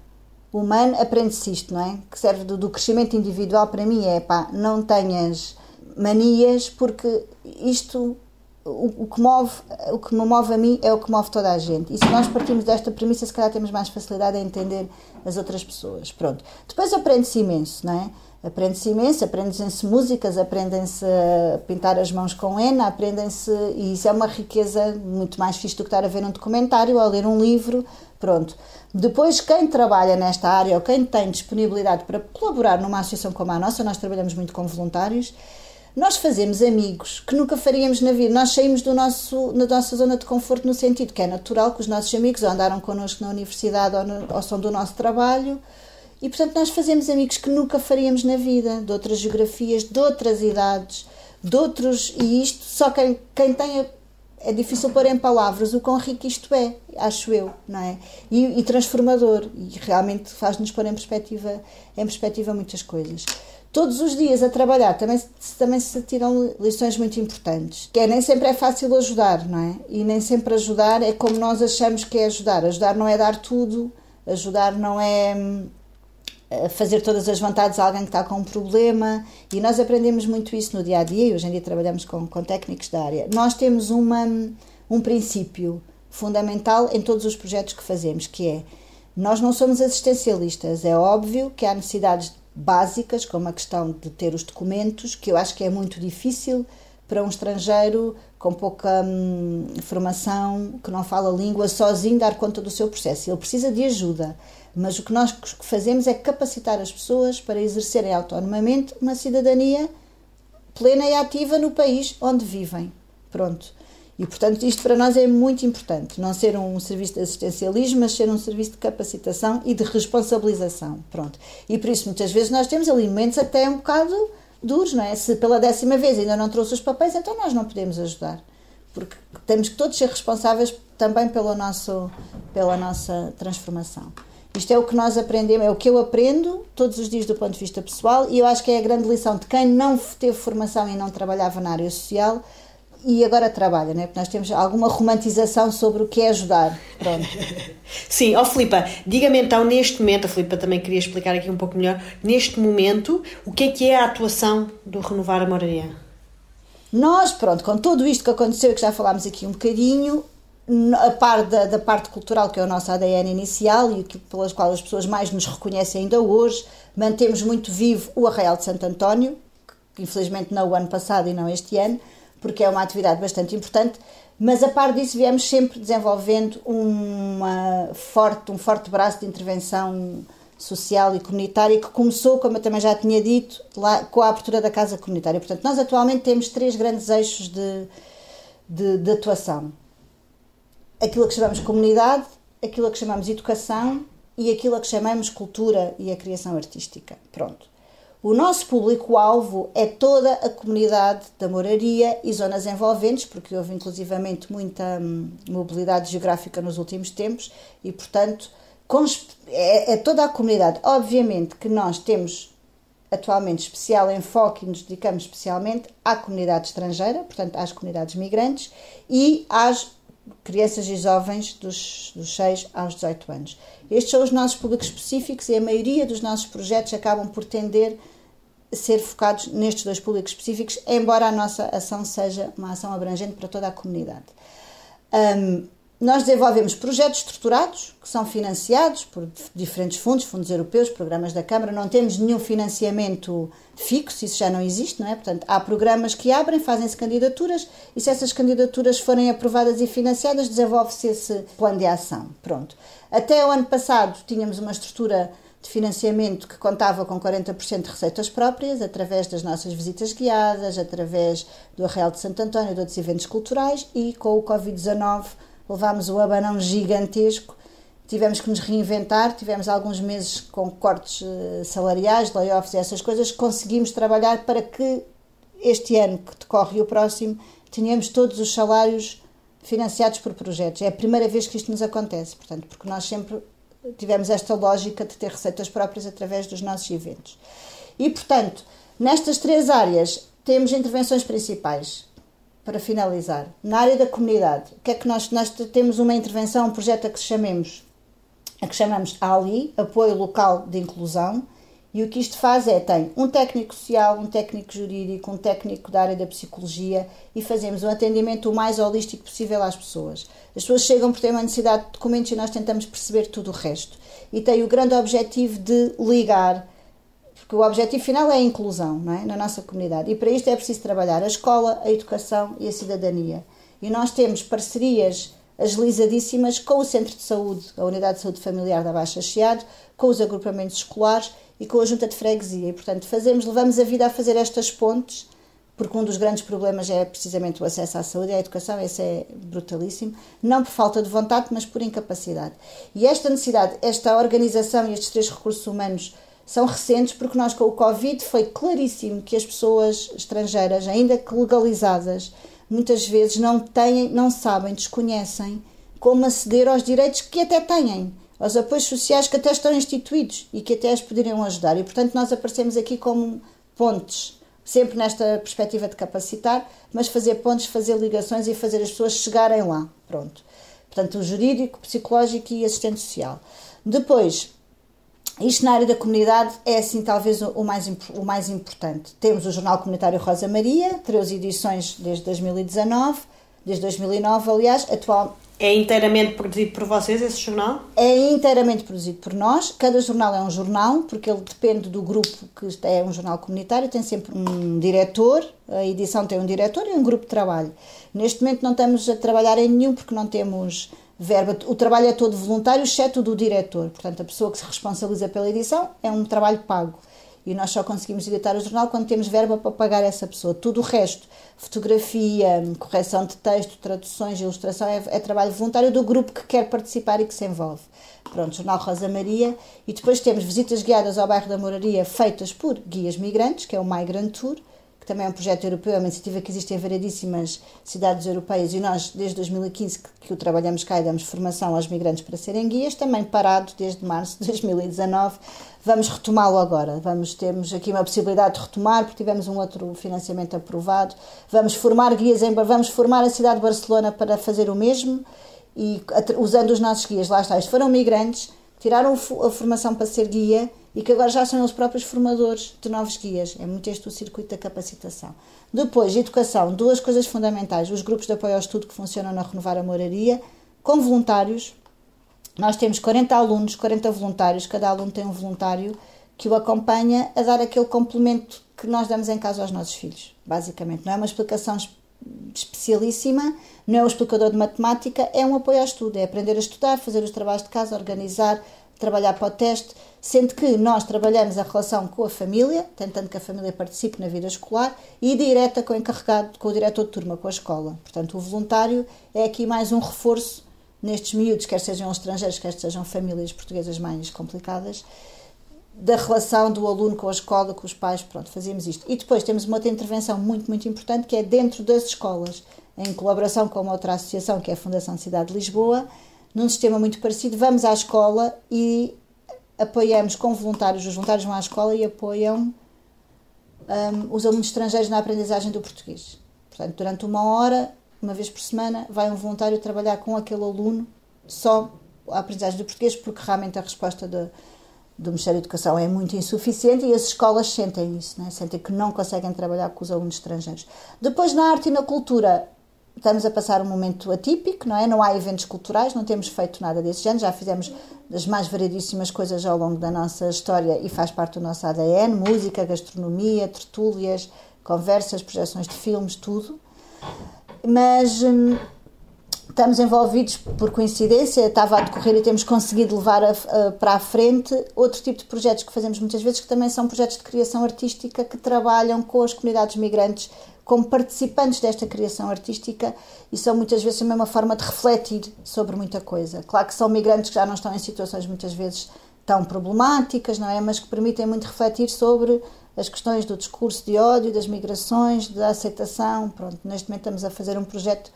humano, aprende-se isto, não é? Que serve do, do crescimento individual para mim é, pá, não tenhas manias porque isto o, o, que move, o que me move a mim é o que move toda a gente. E se nós partimos desta premissa, se calhar temos mais facilidade a entender as outras pessoas. Pronto. Depois aprende-se imenso, não é? Aprende-se imenso, aprendem-se músicas, aprendem-se a pintar as mãos com henna, aprendem-se. E isso é uma riqueza muito mais fixe do que estar a ver um documentário ou a ler um livro. Pronto. Depois, quem trabalha nesta área ou quem tem disponibilidade para colaborar numa associação como a nossa, nós trabalhamos muito com voluntários nós fazemos amigos que nunca faríamos na vida. Nós saímos do nosso, da nossa zona de conforto no sentido que é natural que os nossos amigos ou andaram connosco na universidade ou, no, ou são do nosso trabalho. E, portanto, nós fazemos amigos que nunca faríamos na vida, de outras geografias, de outras idades, de outros. E isto, só quem, quem tem. É difícil pôr em palavras o quão rico isto é, acho eu, não é? E, e transformador. E realmente faz-nos pôr em perspectiva, em perspectiva muitas coisas todos os dias a trabalhar também, também se tiram lições muito importantes. Que é, nem sempre é fácil ajudar, não é? E nem sempre ajudar é como nós achamos que é ajudar. Ajudar não é dar tudo, Ajudar não é hum, fazer todas as vontades a alguém que está com um problema e nós aprendemos muito isso no dia a dia e hoje em dia trabalhamos com, com técnicos da área. Nós temos uma, hum, um princípio fundamental em todos os projetos que fazemos, que é nós não somos assistencialistas. É óbvio que há necessidades básicas, como a questão de ter os documentos, que eu acho que é muito difícil para um estrangeiro com pouca hum, formação, que não fala língua, sozinho dar conta do seu processo. Ele precisa de ajuda. Mas o que nós fazemos é capacitar as pessoas para exercerem autonomamente uma cidadania plena e ativa no país onde vivem. Pronto. E, portanto, isto para nós é muito importante. Não ser um serviço de assistencialismo, mas ser um serviço de capacitação e de responsabilização. Pronto. E por isso, muitas vezes, nós temos alimentos até um bocado duros, não é? Se pela décima vez ainda não trouxe os papéis, então nós não podemos ajudar. Porque temos que todos ser responsáveis também pelo nosso, pela nossa transformação. Isto é o que nós aprendemos, é o que eu aprendo todos os dias do ponto de vista pessoal e eu acho que é a grande lição de quem não teve formação e não trabalhava na área social e agora trabalha, né? Porque nós temos alguma romantização sobre o que é ajudar. Pronto. Sim, ó oh, Filipa, diga-me então neste momento, a Filipa também queria explicar aqui um pouco melhor, neste momento, o que é que é a atuação do Renovar a Moraria? Nós, pronto, com tudo isto que aconteceu, que já falámos aqui um bocadinho, a par da, da parte cultural, que é o nosso ADN inicial e pelas quais as pessoas mais nos reconhecem ainda hoje, mantemos muito vivo o Arraial de Santo António, que infelizmente não o ano passado e não este ano, porque é uma atividade bastante importante, mas a par disso viemos sempre desenvolvendo uma forte, um forte braço de intervenção social e comunitária que começou, como eu também já tinha dito, lá com a abertura da casa comunitária. Portanto, nós atualmente temos três grandes eixos de, de, de atuação. Aquilo que chamamos comunidade, aquilo que chamamos educação e aquilo que chamamos cultura e a criação artística. Pronto. O nosso público-alvo é toda a comunidade da moraria e zonas envolventes, porque houve inclusivamente muita hum, mobilidade geográfica nos últimos tempos e, portanto, é, é toda a comunidade. Obviamente que nós temos atualmente especial enfoque e nos dedicamos especialmente à comunidade estrangeira, portanto às comunidades migrantes e às crianças e jovens dos, dos 6 aos 18 anos. Estes são os nossos públicos específicos e a maioria dos nossos projetos acabam por tender a ser focados nestes dois públicos específicos, embora a nossa ação seja uma ação abrangente para toda a comunidade. Um, nós desenvolvemos projetos estruturados que são financiados por diferentes fundos, fundos europeus, programas da Câmara. Não temos nenhum financiamento fixo, isso já não existe, não é? Portanto, há programas que abrem, fazem-se candidaturas e se essas candidaturas forem aprovadas e financiadas, desenvolve-se esse plano de ação. Pronto. Até o ano passado tínhamos uma estrutura de financiamento que contava com 40% de receitas próprias, através das nossas visitas guiadas, através do Arreal de Santo António, de outros eventos culturais e com o Covid-19 levámos o abanão gigantesco, tivemos que nos reinventar, tivemos alguns meses com cortes eh, salariais, layoffs e essas coisas, conseguimos trabalhar para que este ano que decorre e o próximo tenhamos todos os salários financiados por projetos. É a primeira vez que isto nos acontece, portanto, porque nós sempre tivemos esta lógica de ter receitas próprias através dos nossos eventos. E, portanto, nestas três áreas temos intervenções principais para finalizar, na área da comunidade, o que é que nós, nós temos uma intervenção, um projeto a que chamemos, a que chamamos ALI, Apoio Local de Inclusão, e o que isto faz é, tem um técnico social, um técnico jurídico, um técnico da área da psicologia e fazemos um atendimento o mais holístico possível às pessoas. As pessoas chegam por ter uma necessidade de documentos e nós tentamos perceber tudo o resto. E tem o grande objetivo de ligar porque o objetivo final é a inclusão é? na nossa comunidade. E para isto é preciso trabalhar a escola, a educação e a cidadania. E nós temos parcerias agilizadíssimas com o Centro de Saúde, a Unidade de Saúde Familiar da Baixa Chiado, com os agrupamentos escolares e com a Junta de Freguesia. E, portanto, fazemos, levamos a vida a fazer estas pontes, porque um dos grandes problemas é precisamente o acesso à saúde e à educação, esse é brutalíssimo, não por falta de vontade, mas por incapacidade. E esta necessidade, esta organização e estes três recursos humanos são recentes porque nós com o Covid foi claríssimo que as pessoas estrangeiras, ainda que legalizadas, muitas vezes não têm, não sabem, desconhecem como aceder aos direitos que até têm, aos apoios sociais que até estão instituídos e que até as poderiam ajudar. E portanto nós aparecemos aqui como pontes, sempre nesta perspectiva de capacitar, mas fazer pontes, fazer ligações e fazer as pessoas chegarem lá. Pronto. Portanto, o jurídico, psicológico e assistente social. Depois, isto na área da comunidade é assim talvez o mais, o mais importante. Temos o Jornal Comunitário Rosa Maria, três edições desde 2019, desde 2009, aliás, atual, é inteiramente produzido por vocês esse jornal? É inteiramente produzido por nós. Cada jornal é um jornal, porque ele depende do grupo que é um jornal comunitário, tem sempre um diretor, a edição tem um diretor e um grupo de trabalho. Neste momento não estamos a trabalhar em nenhum porque não temos verba. O trabalho é todo voluntário, exceto o do diretor. Portanto, a pessoa que se responsabiliza pela edição é um trabalho pago e nós só conseguimos editar o jornal quando temos verba para pagar essa pessoa. Tudo o resto, fotografia, correção de texto, traduções, ilustração, é, é trabalho voluntário do grupo que quer participar e que se envolve. Pronto, Jornal Rosa Maria. E depois temos visitas guiadas ao bairro da Moraria feitas por guias migrantes, que é o Migrant Tour que também é um projeto europeu, é uma iniciativa que existe em variedíssimas cidades europeias e nós, desde 2015, que, que o trabalhamos cá e damos formação aos migrantes para serem guias, também parado desde março de 2019. Vamos retomá-lo agora. Vamos temos aqui uma possibilidade de retomar, porque tivemos um outro financiamento aprovado. Vamos formar guias em vamos formar a cidade de Barcelona para fazer o mesmo e usando os nossos guias, lá está, foram migrantes, tiraram a formação para ser guia e que agora já são os próprios formadores de novos guias. É muito este o circuito da capacitação. Depois, educação, duas coisas fundamentais: os grupos de apoio ao estudo que funcionam na Renovar a Moraria, com voluntários. Nós temos 40 alunos, 40 voluntários, cada aluno tem um voluntário que o acompanha a dar aquele complemento que nós damos em casa aos nossos filhos, basicamente. Não é uma explicação especialíssima, não é um explicador de matemática, é um apoio ao estudo, é aprender a estudar, fazer os trabalhos de casa, organizar, trabalhar para o teste, sendo que nós trabalhamos a relação com a família, tentando que a família participe na vida escolar, e direta com o encarregado, com o diretor de turma, com a escola. Portanto, o voluntário é aqui mais um reforço nestes miúdos, quer sejam estrangeiros, quer sejam famílias portuguesas mais complicadas, da relação do aluno com a escola, com os pais, pronto, fazíamos isto. E depois temos uma outra intervenção muito, muito importante, que é dentro das escolas, em colaboração com uma outra associação, que é a Fundação Cidade de Lisboa, num sistema muito parecido, vamos à escola e apoiamos com voluntários, os voluntários vão à escola e apoiam um, os alunos estrangeiros na aprendizagem do português. Portanto, durante uma hora, uma vez por semana, vai um voluntário trabalhar com aquele aluno só a aprendizagem do português, porque realmente a resposta do, Ministério da Educação é muito insuficiente e as escolas sentem isso, né? sentem que não conseguem trabalhar com os alunos estrangeiros. Depois, na arte e na cultura, estamos a passar um momento atípico, não é? Não há eventos culturais, não temos feito nada desse género, já fizemos das mais variedíssimas coisas ao longo da nossa história e faz parte do nosso ADN, música, gastronomia, tertúlias, conversas, projeções de filmes, tudo. Mas hum, estamos envolvidos por coincidência, estava a decorrer e temos conseguido levar a, a, para a frente outro tipo de projetos que fazemos muitas vezes, que também são projetos de criação artística que trabalham com as comunidades migrantes como participantes desta criação artística e são muitas vezes também uma forma de refletir sobre muita coisa. Claro que são migrantes que já não estão em situações muitas vezes tão problemáticas, não é? Mas que permitem muito refletir sobre as questões do discurso de ódio, das migrações, da aceitação. Pronto, neste momento estamos a fazer um projeto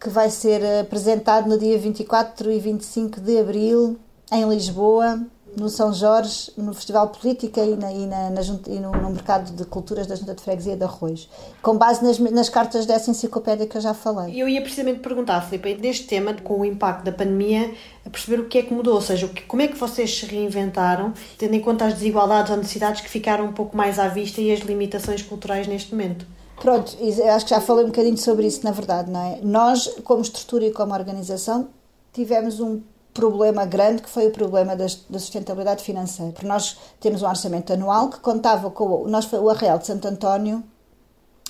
que vai ser apresentado no dia 24 e 25 de abril em Lisboa, no São Jorge, no Festival Política e, na, e, na, na, e no, no, Mercado de Culturas da Junta de Freguesia de Arroz, com base nas, nas cartas dessa enciclopédia que eu já falei. Eu ia precisamente perguntar, Filipe, neste tema, com o impacto da pandemia, a perceber o que é que mudou, ou seja, como é que vocês se reinventaram, tendo em conta as desigualdades ou necessidades que ficaram um pouco mais à vista e as limitações culturais neste momento. Pronto, acho que já falei um bocadinho sobre isso, na verdade, não é? Nós, como estrutura e como organização, tivemos um problema grande que foi o problema da, da sustentabilidade financeira. Porque nós temos um orçamento anual que contava com o, nós, o Arreal de Santo António,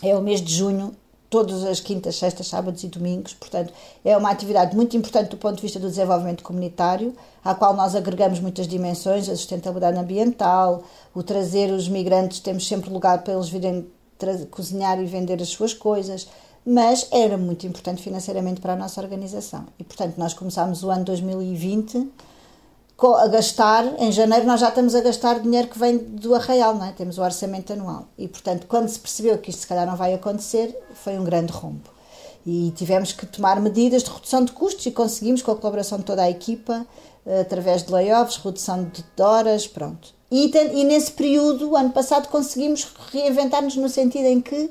é o mês de junho, todas as quintas, sextas, sábados e domingos. Portanto, é uma atividade muito importante do ponto de vista do desenvolvimento comunitário, à qual nós agregamos muitas dimensões, a sustentabilidade ambiental, o trazer os migrantes, temos sempre lugar para eles virem cozinhar e vender as suas coisas, mas era muito importante financeiramente para a nossa organização. E, portanto, nós começámos o ano 2020 a gastar, em janeiro nós já estamos a gastar dinheiro que vem do arraial, não é? temos o orçamento anual. E, portanto, quando se percebeu que isto se calhar não vai acontecer, foi um grande rombo. E tivemos que tomar medidas de redução de custos e conseguimos, com a colaboração de toda a equipa, eh, através de layoffs, redução de horas, pronto. E, e nesse período, ano passado, conseguimos reinventar-nos no sentido em que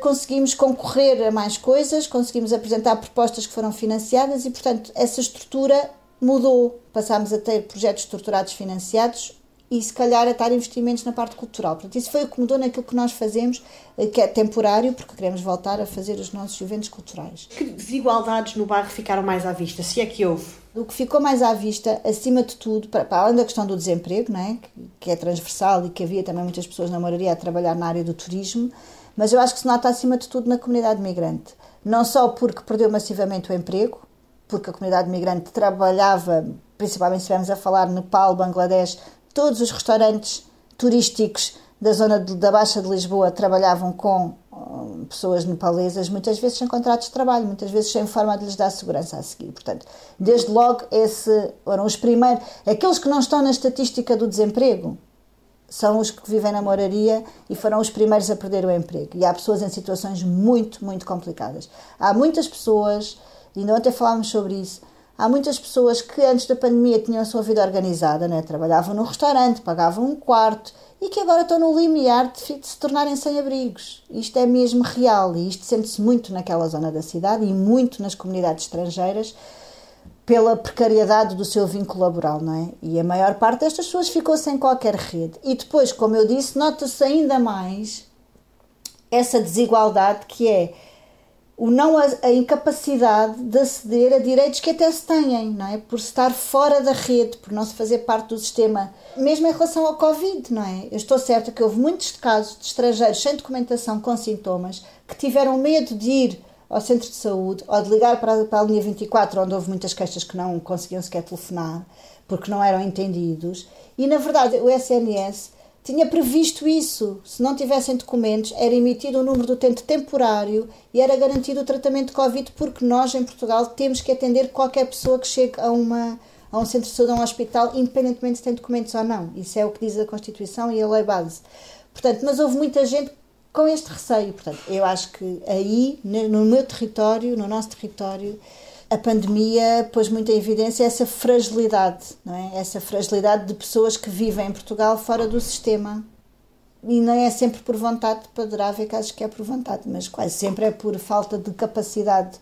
conseguimos concorrer a mais coisas, conseguimos apresentar propostas que foram financiadas e, portanto, essa estrutura mudou. Passámos a ter projetos estruturados financiados e se calhar a estar investimentos na parte cultural. Portanto, isso foi o que mudou naquilo que nós fazemos, eh, que é temporário, porque queremos voltar a fazer os nossos eventos culturais. Que desigualdades no bairro ficaram mais à vista, se é que houve? O que ficou mais à vista, acima de tudo, para, para além da questão do desemprego, não é? que é transversal e que havia também muitas pessoas na moraria a trabalhar na área do turismo, mas eu acho que se nota acima de tudo na comunidade migrante. Não só porque perdeu massivamente o emprego, porque a comunidade migrante trabalhava, principalmente se estivermos a falar Nepal, Bangladesh, todos os restaurantes turísticos da zona de, da Baixa de Lisboa trabalhavam com um, pessoas nepalesas, muitas vezes sem contratos de trabalho, muitas vezes sem forma de lhes dar segurança a seguir. Portanto, desde logo, esse, foram os primeiros, aqueles que não estão na estatística do desemprego, são os que vivem na moraria e foram os primeiros a perder o emprego. E há pessoas em situações muito, muito complicadas. Há muitas pessoas, ainda ontem falámos sobre isso, Há muitas pessoas que antes da pandemia tinham a sua vida organizada, né? trabalhavam no restaurante, pagavam um quarto e que agora estão no limiar de se tornarem sem-abrigos. Isto é mesmo real e isto sente-se muito naquela zona da cidade e muito nas comunidades estrangeiras pela precariedade do seu vínculo laboral, não é? E a maior parte destas pessoas ficou sem qualquer rede. E depois, como eu disse, nota-se ainda mais essa desigualdade que é o não a, incapacidade de aceder a direitos que até se têm, não é? Por estar fora da rede, por não se fazer parte do sistema, mesmo em relação ao Covid, não é? Eu estou certa que houve muitos casos de estrangeiros sem documentação com sintomas que tiveram medo de ir ao centro de saúde ou de ligar para, para a linha 24, onde houve muitas queixas que não conseguiam sequer telefonar porque não eram entendidos. E na verdade, o SNS tinha previsto isso. Se não tivessem documentos, era emitido um número de utente temporário e era garantido o tratamento de Covid, porque nós, em Portugal, temos que atender qualquer pessoa que chegue a, uma, a um centro de saúde, a um hospital, independentemente se tem documentos ou não. Isso é o que diz a Constituição e a lei base. Portanto, mas houve muita gente com este receio. Portanto, eu acho que aí, no meu território, no nosso território, a pandemia pôs muito em evidência essa fragilidade, não é? Essa fragilidade de pessoas que vivem em Portugal fora do sistema. E não é sempre por vontade, poderá haver casos que é por vontade, mas quase sempre é por falta de capacidade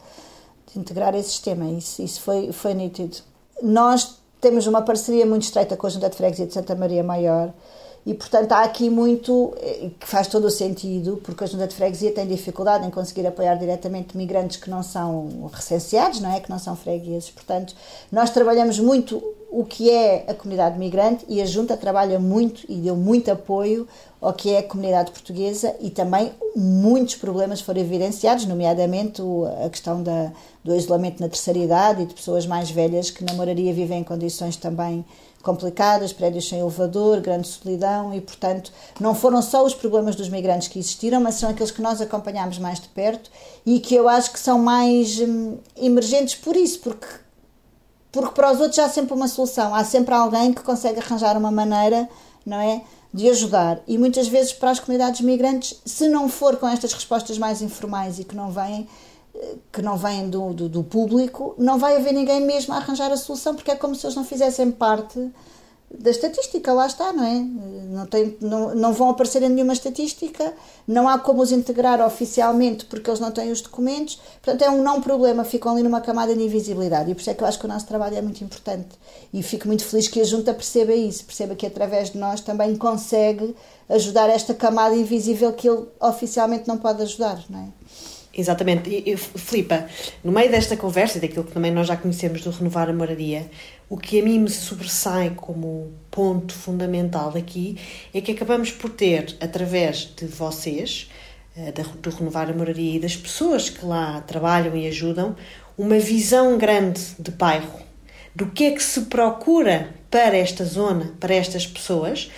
de integrar esse sistema. Isso, isso foi, foi nítido. Nós temos uma parceria muito estreita com a Junta de Freguesia de Santa Maria Maior e, portanto, há aqui muito eh, que faz todo o sentido, porque a Junta de Freguesia tem dificuldade em conseguir apoiar diretamente migrantes que não são recenseados, não é? Que não são fregueses. Portanto, nós trabalhamos muito o que é a comunidade migrante e a Junta trabalha muito e deu muito apoio ao que é a comunidade portuguesa e também muitos problemas foram evidenciados, nomeadamente a questão da, do isolamento na terceira idade e de pessoas mais velhas que na moraria vivem em condições também complicadas, prédios sem elevador, grande solidão e, portanto, não foram só os problemas dos migrantes que existiram, mas são aqueles que nós acompanhamos mais de perto e que eu acho que são mais hum, emergentes por isso, porque, porque para os outros há sempre uma solução, há sempre alguém que consegue arranjar uma maneira, não é? De ajudar. E muitas vezes para as comunidades migrantes, se não for com estas respostas mais informais e que não vêm que não vêm do, do, do, público, não vai haver ninguém mesmo a arranjar a solução, porque é como se eles não fizessem parte da estatística, lá está, não é? Não, tem, não, não vão aparecer em nenhuma estatística, não há como os integrar oficialmente porque eles não têm os documentos, portanto é um não problema, ficam ali numa camada de invisibilidade e por isso é que eu acho que o nosso trabalho é muito importante e fico muito feliz que a Junta perceba isso, perceba que através de nós também consegue ajudar esta camada invisível que ele oficialmente não pode ajudar, não é? Exatamente. E, e, no meio desta conversa, daquilo que também nós já conhecemos do Renovar a Moraria, o que a mim me sobressai como ponto fundamental aqui é que acabamos por ter, através de vocês, eh, do Renovar a Moraria e das pessoas que lá trabalham e ajudam, uma visão grande de bairro, do que é que se procura para esta zona, para estas pessoas,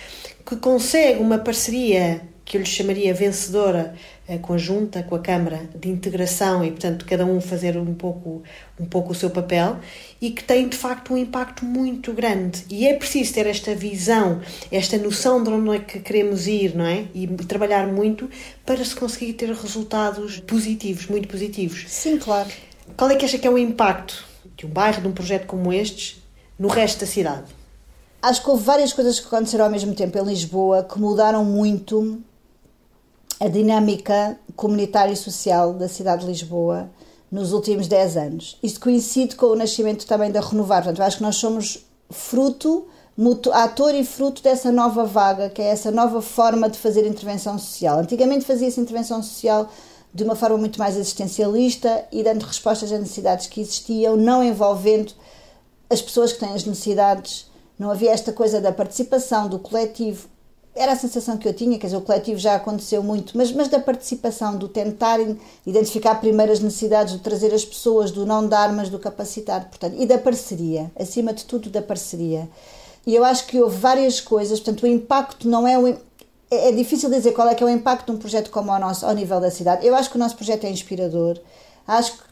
que consegue uma parceria que eu lhe chamaria vencedora conjunta com a Câmara de integração e, portanto, cada um fazer um pouco, um pouco o seu papel e que tem, de facto, um impacto muito grande. E é preciso ter esta visão, esta noção de onde é que queremos ir, não é? E trabalhar muito para se conseguir ter resultados positivos, muito positivos. Sim, claro. Qual é que acha que é o impacto de um bairro, de um projeto como este, no resto da cidade? Acho que houve várias coisas que aconteceram ao mesmo tempo em Lisboa que mudaram muito a dinâmica comunitária e social da cidade de Lisboa nos últimos 10 anos. Isto coincide com o nascimento também da Renovar. Portanto, acho que nós somos fruto, ator e fruto dessa nova vaga, que é essa nova forma de fazer intervenção social. Antigamente fazia-se intervenção social de uma forma muito mais existencialista e dando respostas às necessidades que existiam, não envolvendo as pessoas que têm as necessidades. Não havia esta coisa da participação, do coletivo era a sensação que eu tinha, quer dizer, o coletivo já aconteceu muito, mas, mas da participação, do tentar identificar primeiras necessidades, do trazer as pessoas, do não dar, mas do capacitar, portanto, e da parceria, acima de tudo da parceria. E eu acho que houve várias coisas, portanto, o impacto não é o. É, é difícil dizer qual é que é o impacto de um projeto como o nosso ao nível da cidade. Eu acho que o nosso projeto é inspirador. Acho que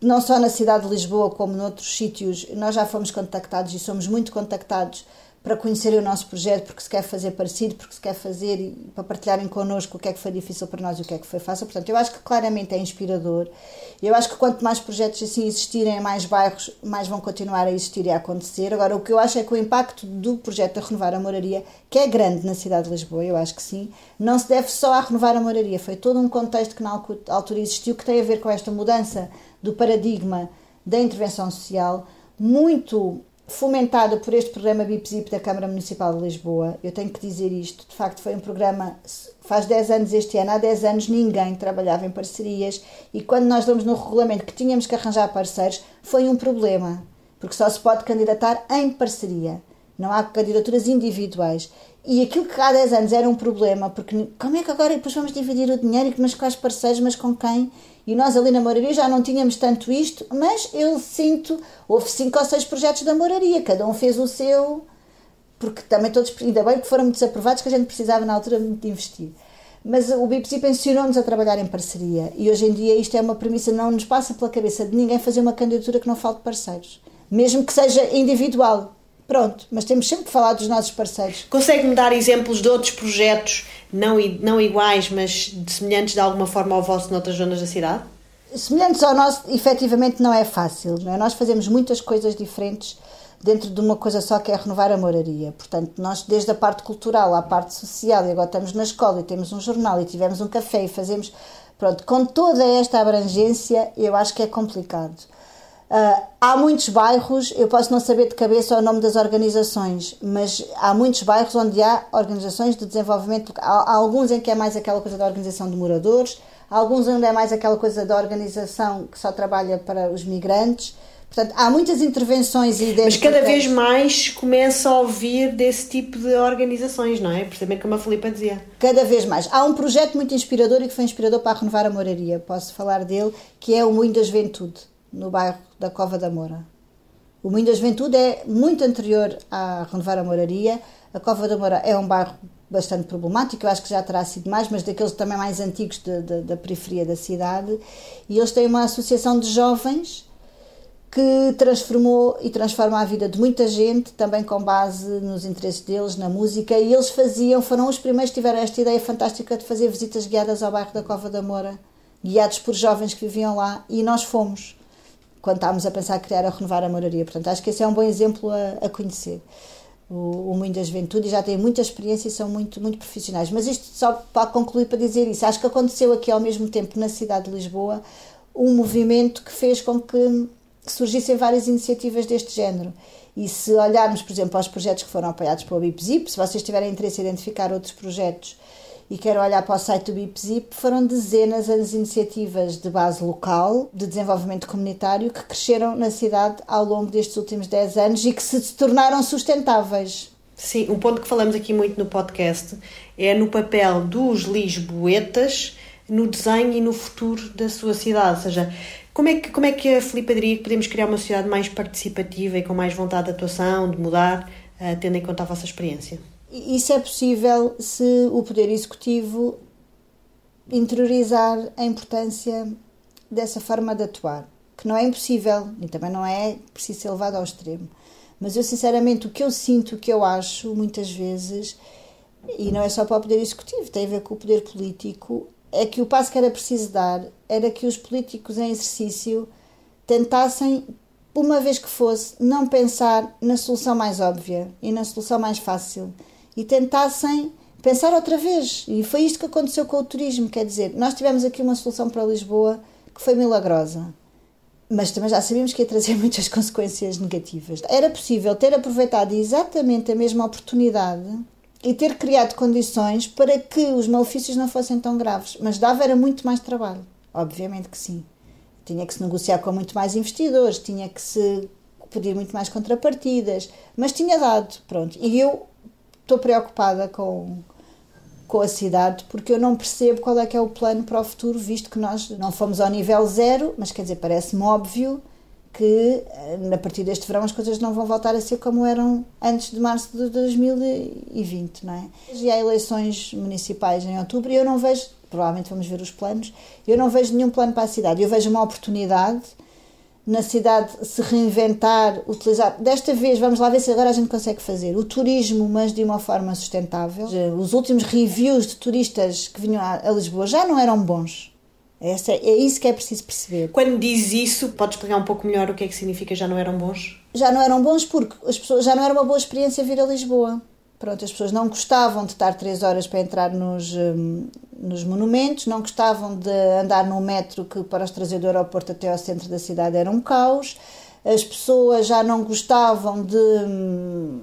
não só na cidade de Lisboa, como noutros sítios, nós já fomos contactados e somos muito contactados para conhecerem o nosso projeto, porque se quer fazer parecido, porque se quer fazer e para partilharem connosco o que é que foi difícil para nós e o que é que foi fácil. Portanto, eu acho que claramente é inspirador. Eu acho que quanto mais projetos assim existirem em mais bairros, mais vão continuar a existir e a acontecer. Agora, o que eu acho é que o impacto do projeto de Renovar a Moraria, que é grande na cidade de Lisboa, eu acho que sim, não se deve só a Renovar a Moraria. Foi todo um contexto que na altura existiu que tem a ver com esta mudança do paradigma da intervenção social, muito fomentado por este programa BIPZIP da Câmara Municipal de Lisboa. Eu tenho que dizer isto, de facto foi um programa, faz 10 anos este ano, há 10 anos ninguém trabalhava em parcerias e quando nós damos no regulamento que tínhamos que arranjar parceiros, foi um problema, porque só se pode candidatar em parceria, não há candidaturas individuais. E aquilo que há 10 anos era um problema, porque como é que agora depois vamos dividir o dinheiro, mas quais parceiros, mas com quem? E nós ali na Moraria já não tínhamos tanto isto, mas eu sinto, houve cinco ou seis projetos da Moraria, cada um fez o seu, porque também todos, ainda bem que foram muitos aprovados, que a gente precisava na altura de investir. Mas o BIPSI pensionou-nos a trabalhar em parceria e hoje em dia isto é uma premissa, não nos passa pela cabeça de ninguém fazer uma candidatura que não falte parceiros, mesmo que seja individual. Pronto, mas temos sempre que falar dos nossos parceiros. Consegue-me dar exemplos de outros projetos, não, não iguais, mas semelhantes de alguma forma ao vosso noutras zonas da cidade? Semelhantes ao nosso, efetivamente, não é fácil. Não é? Nós fazemos muitas coisas diferentes dentro de uma coisa só que é renovar a moraria. Portanto, nós, desde a parte cultural à parte social, e agora estamos na escola e temos um jornal e tivemos um café e fazemos. Pronto, com toda esta abrangência, eu acho que é complicado. Uh, há muitos bairros, eu posso não saber de cabeça o nome das organizações, mas há muitos bairros onde há organizações de desenvolvimento. Há, há alguns em que é mais aquela coisa da organização de moradores, há alguns onde é mais aquela coisa da organização que só trabalha para os migrantes. Portanto, há muitas intervenções e Mas cada vez mais começa a ouvir desse tipo de organizações, não é? Precisamente como a Filipa dizia. Cada vez mais. Há um projeto muito inspirador e que foi inspirador para renovar a moraria, posso falar dele, que é o Moinho da Juventude no bairro da Cova da Moura. O Moinho da Juventude é muito anterior a Renovar a Moraria. A Cova da Moura é um bairro bastante problemático, eu acho que já terá sido mais, mas daqueles também mais antigos de, de, da periferia da cidade. E eles têm uma associação de jovens que transformou e transforma a vida de muita gente, também com base nos interesses deles, na música. E eles faziam, foram os primeiros que tiveram esta ideia fantástica de fazer visitas guiadas ao bairro da Cova da Moura, guiados por jovens que viviam lá, e nós fomos quando estávamos a pensar criar a renovar a moraria. Portanto, acho que esse é um bom exemplo a, a conhecer. O, o Moinho da Juventude já têm muita experiência e são muito, muito profissionais. Mas isto só para concluir para dizer isso. Acho que aconteceu aqui ao mesmo tempo na cidade de Lisboa um movimento que fez com que surgissem várias iniciativas deste género. E se olharmos, por exemplo, aos projetos que foram apoiados pelo BIPZIP, se vocês tiverem interesse em identificar outros projetos e quero olhar para o site do BIPZIP, foram dezenas as iniciativas de base local, de desenvolvimento comunitário, que cresceram na cidade ao longo destes últimos 10 anos e que se tornaram sustentáveis. Sim, um ponto que falamos aqui muito no podcast é no papel dos lisboetas no desenho e no futuro da sua cidade. Ou seja, como é que, como é que a Filipe diria que podemos criar uma sociedade mais participativa e com mais vontade de atuação, de mudar, uh, tendo em conta a vossa experiência? Isso é possível se o Poder Executivo interiorizar a importância dessa forma de atuar, que não é impossível e também não é preciso ser levado ao extremo. Mas eu, sinceramente, o que eu sinto, o que eu acho, muitas vezes, e não é só para o Poder Executivo, tem a ver com o Poder Político, é que o passo que era preciso dar era que os políticos em exercício tentassem uma vez que fosse, não pensar na solução mais óbvia e na solução mais fácil e tentassem pensar outra vez. E foi isto que aconteceu com o turismo. Quer dizer, nós tivemos aqui uma solução para Lisboa que foi milagrosa. Mas também já sabíamos que ia trazer muitas consequências negativas. Era possível ter aproveitado exatamente a mesma oportunidade e ter criado condições para que os malefícios não fossem tão graves. Mas dava era muito mais trabalho. Obviamente que sim. Tinha que se negociar com muito mais investidores, tinha que se pedir muito mais contrapartidas, mas tinha dado, pronto. E eu estou preocupada com, com a cidade porque eu não percebo qual é que é o plano para o futuro, visto que nós não fomos ao nível zero, mas quer dizer, parece-me óbvio que eh, a partir deste verão as coisas não vão voltar a ser como eram antes de março de 2020, não é? E há eleições municipais em outubro e eu não vejo, provavelmente vamos ver os planos, eu não vejo nenhum plano para a cidade, eu vejo uma oportunidade na cidade se reinventar, utilizar. Desta vez, vamos lá ver se agora a gente consegue fazer o turismo, mas de uma forma sustentável. Os últimos reviews de turistas que vinham a Lisboa já não eram bons. Essa, é isso que é preciso perceber. Quando diz isso, pode explicar um pouco melhor o que é que significa já não eram bons? Já não eram bons porque as pessoas já não era uma boa experiência vir a Lisboa. Pronto, as pessoas não gostavam de estar três horas para entrar nos, hum, nos monumentos, não gostavam de andar num metro que para os trazer do aeroporto até ao centro da cidade era um caos, as pessoas já não gostavam de hum,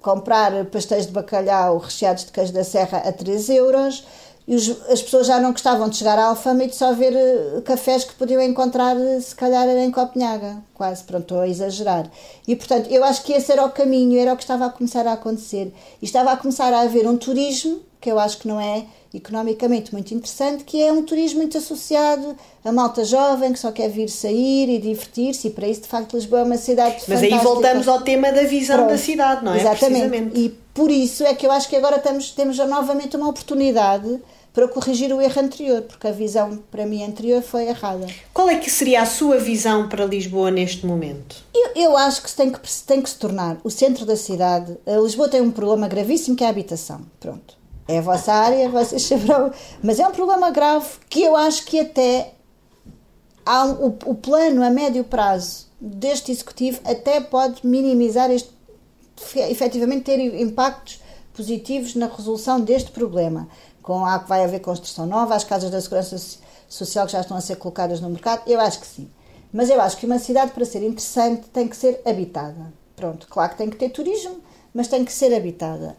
comprar pastéis de bacalhau recheados de queijo da serra a 3 euros e os, as pessoas já não gostavam de chegar à Alfama e de só ver uh, cafés que podiam encontrar, uh, se calhar, em Copenhaga. Quase, pronto, estou a exagerar. E, portanto, eu acho que esse era o caminho, era o que estava a começar a acontecer. E estava a começar a haver um turismo, que eu acho que não é economicamente muito interessante, que é um turismo muito associado a malta jovem que só quer vir sair e divertir-se, e para isso, de facto, Lisboa é uma cidade Mas fantástica. aí voltamos ao tema da visão Pronto, da cidade, não é? Exatamente. E por isso é que eu acho que agora estamos, temos novamente uma oportunidade para corrigir o erro anterior, porque a visão para mim anterior foi errada. Qual é que seria a sua visão para Lisboa neste momento? Eu, eu acho que tem, que tem que se tornar o centro da cidade. A Lisboa tem um problema gravíssimo que é a habitação. Pronto. É a vossa área, vocês saberão. Mas é um problema grave que eu acho que até o, o plano a médio prazo deste executivo até pode minimizar este efetivamente ter impactos positivos na resolução deste problema com a que vai haver construção nova, as casas da segurança social que já estão a ser colocadas no mercado, eu acho que sim. Mas eu acho que uma cidade, para ser interessante, tem que ser habitada. Pronto, claro que tem que ter turismo, mas tem que ser habitada.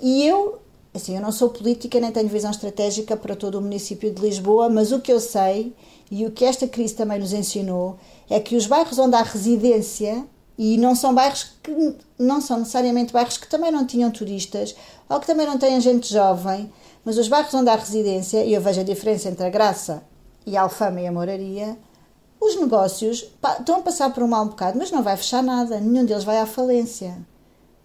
E eu, assim, eu não sou política nem tenho visão estratégica para todo o município de Lisboa, mas o que eu sei e o que esta crise também nos ensinou é que os bairros onde há residência e não são bairros que não são necessariamente bairros que também não tinham turistas ou que também não têm gente jovem, mas os bairros onde há residência, e eu vejo a diferença entre a Graça e a Alfama e a Moraria, os negócios estão a passar por um mau bocado, mas não vai fechar nada, nenhum deles vai à falência.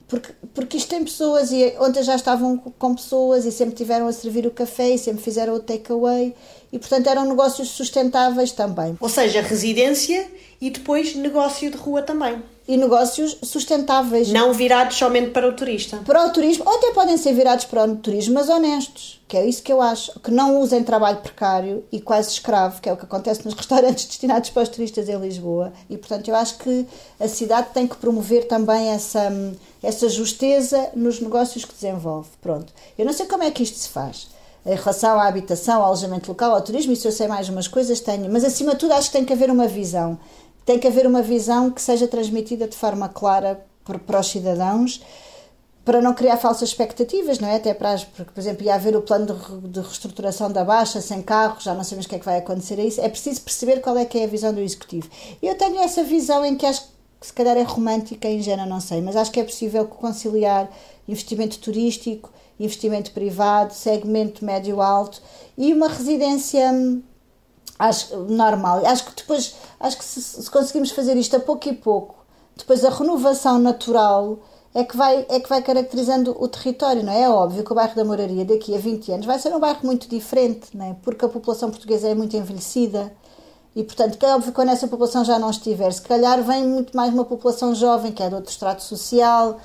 Porque, porque isto tem pessoas, e ontem já estavam com pessoas e sempre tiveram a servir o café e sempre fizeram o takeaway, e portanto eram negócios sustentáveis também. Ou seja, residência e depois negócio de rua também e negócios sustentáveis. Não virados somente para o turista. Para o turismo, ou até podem ser virados para o turismo, mas honestos, que é isso que eu acho. Que não usem trabalho precário e quase escravo, que é o que acontece nos restaurantes destinados para os turistas em Lisboa. E, portanto, eu acho que a cidade tem que promover também essa, essa justeza nos negócios que desenvolve. Pronto. Eu não sei como é que isto se faz em relação à habitação, ao alojamento local, ao turismo, isso eu sei mais umas coisas, tenho, mas acima de tudo acho que tem que haver uma visão tem que haver uma visão que seja transmitida de forma clara para, os cidadãos para não criar falsas expectativas, não é? Até para, porque, por exemplo, ia haver o plano de, de reestruturação da Baixa, sem carros, já não sabemos o que é que vai acontecer a isso. É preciso perceber qual é que é a visão do Executivo. Eu tenho essa visão em que acho que se calhar é romântica e ingênua, não sei, mas acho que é possível conciliar investimento turístico, investimento privado, segmento médio-alto e uma residência hum, acho normal. Acho que depois, acho que se, se, conseguimos fazer isto a pouco e pouco, depois a renovação natural é que vai é que vai caracterizando o território, não é? É óbvio que o bairro da Moraria daqui a 20 anos vai ser um bairro muito diferente, não é? Porque a população portuguesa é muito envelhecida e, portanto, que é óbvio que quando essa população já não estiver, se calhar vem muito mais uma população jovem, que é de outro estrato social.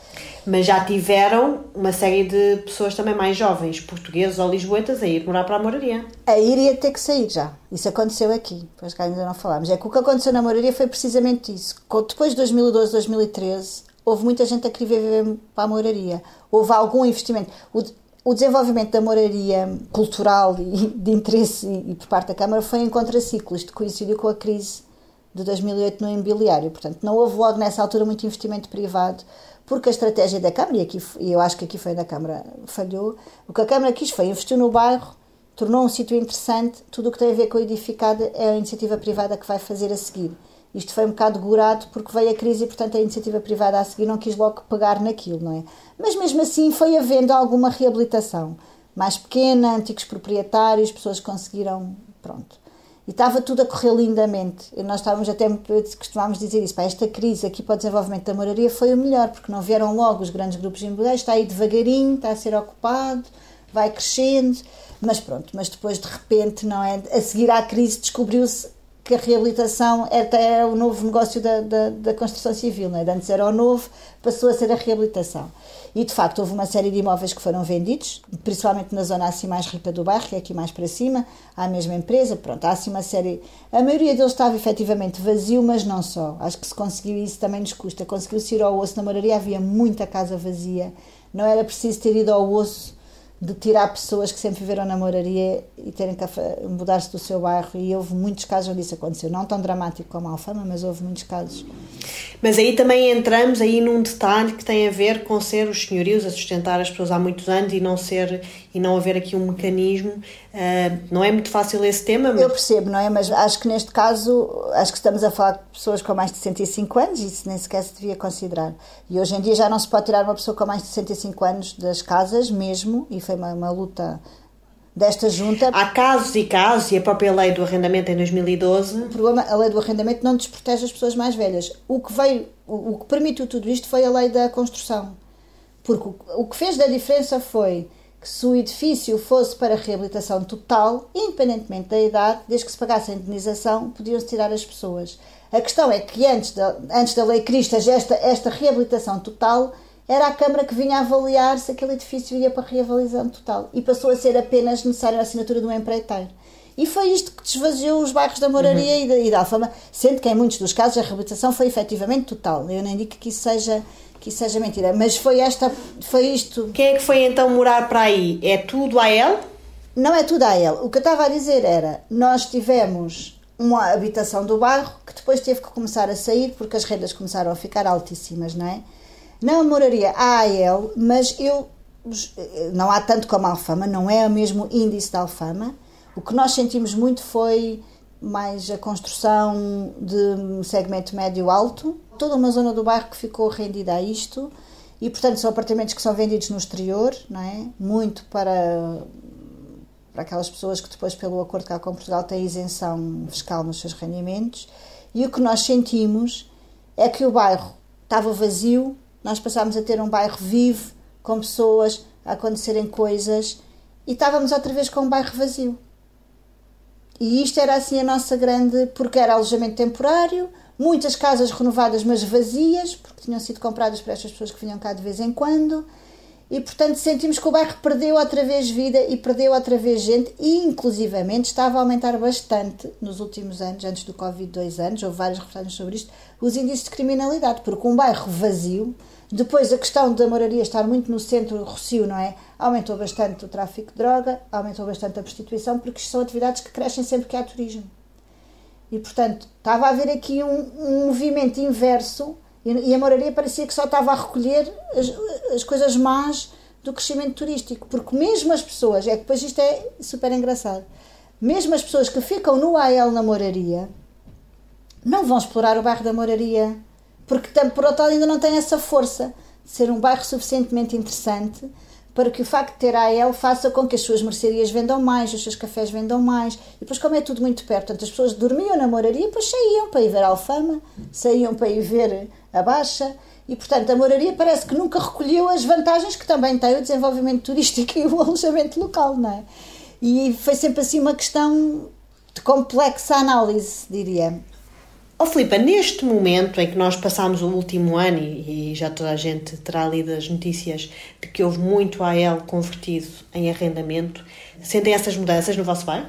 Mas já tiveram uma série de pessoas também mais jovens, portugueses ou lisboetas, a ir morar para a moraria. A ir ia ter que sair já. Isso aconteceu aqui, pois cá ainda não falámos. É que o que aconteceu na moraria foi precisamente isso. Depois de 2012, 2013, houve muita gente a querer viver para a moraria. Houve algum investimento. o desenvolvimento da moraria cultural e de interesse e, por parte da Câmara foi em contraciclos, de coincidiu com a crise de 2008 no imobiliário. Portanto, não houve logo nessa altura muito investimento privado, porque a estratégia da Câmara, e, aqui, eu acho que aqui foi da Câmara, falhou. O que a Câmara quis foi investir no bairro, tornou um sítio interessante, tudo o que tem a ver com edificada é a iniciativa privada que vai fazer a seguir. Isto foi um bocado gorado porque veio a crise e, portanto, a iniciativa privada a seguir não quis logo pegar naquilo, não é? Mas mesmo assim foi havendo alguma reabilitação. Mais pequena, antigos proprietários, pessoas conseguiram. Pronto. E estava tudo a correr lindamente. E nós estávamos até muito. costumávamos dizer isso. Pá, esta crise aqui para o desenvolvimento da moraria foi o melhor, porque não vieram logo os grandes grupos imobiliários, está aí devagarinho, está a ser ocupado, vai crescendo. Mas pronto, mas depois de repente, não é? A seguir à crise descobriu-se que a reabilitação até é o novo negócio da, da, da construção civil, não é? Antes era o novo, passou a ser a reabilitação. E de facto houve uma série de imóveis que foram vendidos, principalmente na zona assim mais rica do bairro, que é aqui mais para cima, à mesma empresa. Pronto, há assim uma série. A maioria deles estava efetivamente vazio, mas não só. Acho que se conseguiu isso também nos custa. Conseguiu-se ir ao osso na moraria, havia muita casa vazia, não era preciso ter ido ao osso de tirar pessoas que sempre viveram na moraria e terem que mudar-se do seu bairro. E houve muitos casos onde isso aconteceu. Não tão dramático como a Alfama, mas houve muitos casos. Mas aí também entramos aí num detalhe que tem a ver com ser os senhorios a sustentar as pessoas há muitos anos e não ser e não haver aqui um mecanismo. Uh, não é muito fácil esse tema. Mas... Eu percebo, não é? Mas acho que neste caso, acho que estamos a falar de pessoas com mais de 65 anos e isso nem sequer se devia considerar. E hoje em dia já não se pode tirar uma pessoa com mais de 65 anos das casas mesmo, e foi uma, uma luta desta junta. Há casos e casos, e a própria lei do arrendamento em 2012. O problema, a lei do arrendamento não desprotege as pessoas mais velhas. O que veio, o, o que permitiu tudo isto foi a lei da construção. Porque o, o que fez da diferença foi que se o edifício fosse para reabilitação total, independentemente da idade, desde que se pagasse a indenização, podiam-se tirar as pessoas. A questão é que antes da, antes da lei Cristas, esta, esta reabilitação total era a Câmara que vinha avaliar se aquele edifício ia para reavaliação total e passou a ser apenas necessária a assinatura de um empreiteiro. E foi isto que desvaziou os bairros da Moraria uhum. e, da, e da Alfama, sendo que em muitos dos casos a reabilitação foi efetivamente total. Eu nem digo que isso seja que isso seja mentira, mas foi esta, foi isto. Quem é que foi então morar para aí? É tudo a ele? Não é tudo a ele. O que eu estava a dizer era, nós tivemos uma habitação do bairro que depois teve que começar a sair porque as rendas começaram a ficar altíssimas, não é? Não moraria a AEL, mas eu não há tanto como a Alfama, não é o mesmo índice da Alfama. O que nós sentimos muito foi mais a construção de segmento médio-alto, toda uma zona do bairro que ficou rendida a isto e, portanto, são apartamentos que são vendidos no exterior, não é? Muito para, para aquelas pessoas que depois, pelo acordo cá com Portugal, têm isenção fiscal nos seus rendimentos. E o que nós sentimos é que o bairro estava vazio nós passámos a ter um bairro vivo, com pessoas, a acontecerem coisas, e estávamos outra vez com um bairro vazio. E isto era assim a nossa grande. porque era alojamento temporário, muitas casas renovadas, mas vazias, porque tinham sido compradas por estas pessoas que vinham cá de vez em quando. E portanto sentimos que o bairro perdeu outra vez vida e perdeu outra vez gente, e inclusivamente estava a aumentar bastante nos últimos anos, antes do Covid, dois anos, houve várias reportagens sobre isto, os índices de criminalidade, porque um bairro vazio depois, a questão da moraria estar muito no centro Rocio, não é? Aumentou bastante o tráfico de droga, aumentou bastante a prostituição, porque são atividades que crescem sempre que há turismo. E, portanto, estava a haver aqui um, um movimento inverso e, a moraria parecia que só estava a recolher as, as coisas más do crescimento turístico. Porque mesmo as pessoas, é que depois isto é super engraçado, mesmo as pessoas que ficam no AL na moraria não vão explorar o bairro da moraria porque por outro lado ainda não tem essa força de ser um bairro suficientemente interessante para que o facto de ter AEL faça com que as suas mercearias vendam mais, os seus cafés vendam mais. E depois, como é tudo muito perto, portanto, as pessoas dormiam na moraria e depois saíam para ir ver a Alfama, saíam para ir ver a Baixa. E, portanto, a moraria parece que nunca recolheu as vantagens que também tem o desenvolvimento turístico e o alojamento local, não é? E foi sempre assim uma questão de complexa análise, diria. Oh, Filipe, neste momento em que nós passamos o último ano e, e, já toda a gente terá lido as notícias de que houve muito AL convertido em arrendamento, sentem essas mudanças no vosso bairro?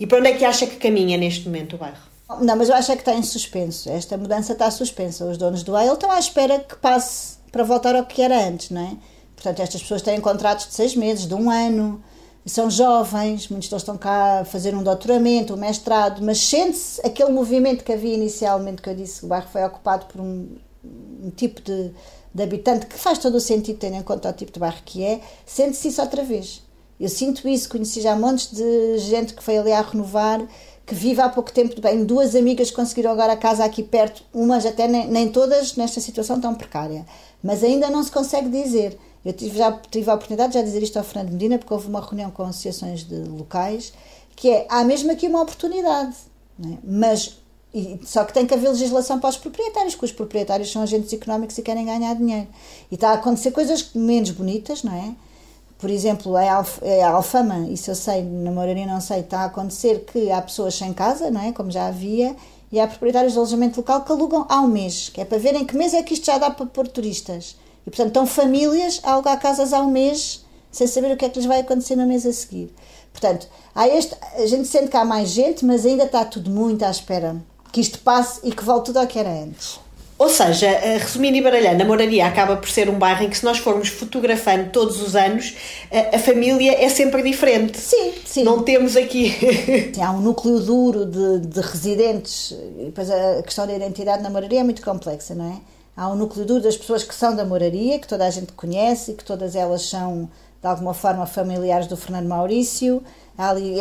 E para onde é que acha que caminha neste momento o bairro? Não, mas eu acho é que está em suspenso. Esta mudança está suspensa. Os donos do AL estão à espera que passe para voltar ao que era antes, não é? Portanto, estas pessoas têm contratos de seis meses, de um ano, são jovens, muitos deles estão cá a fazer um doutoramento, um mestrado, mas sente-se aquele movimento que havia inicialmente, que eu disse, o bairro foi ocupado por um, um tipo de, de habitante que faz todo o sentido, tendo em conta o tipo de bairro que é, sente-se isso outra vez. Eu sinto isso, conheci já montes de gente que foi ali a renovar, que vive há pouco tempo bem. Duas amigas conseguiram agora a casa aqui perto, umas até nem, nem todas nesta situação tão precária, mas ainda não se consegue dizer. Eu tive, já tive a oportunidade de já dizer isto ao Fernando Medina, porque houve uma reunião com associações de locais, que é, há mesmo aqui uma oportunidade, é? mas e, só que tem que haver legislação para os proprietários, porque os proprietários são agentes económicos e querem ganhar dinheiro. E está a acontecer coisas menos bonitas, não é? Por exemplo, a, a Alfama, isso eu sei, na Moraria não sei, está a acontecer que há pessoas sem casa, não é? Como já havia, e há proprietários de alojamento local que alugam ao mês, que é para verem que mês é que isto já dá para pôr turistas. E portanto estão famílias a alugar casas ao mês sem saber o que é que lhes vai acontecer no mês a seguir. Portanto, há este, a gente sente que há mais gente, mas ainda está tudo muito à espera que isto passe e que volte tudo ao que era antes. Ou seja, eh, resumindo e baralhando, a Moraria acaba por ser um bairro em que, se nós formos fotografando todos os anos, a, a família é sempre diferente. Sim, sim. Não temos aqui. Sim, há um núcleo duro de, de residentes, e depois a questão da identidade na Moraria é muito complexa, não é? Há um núcleo duro das pessoas que são da Moraria, que toda a gente conhece e que todas elas são, de alguma forma, familiares do Fernando Maurício ali,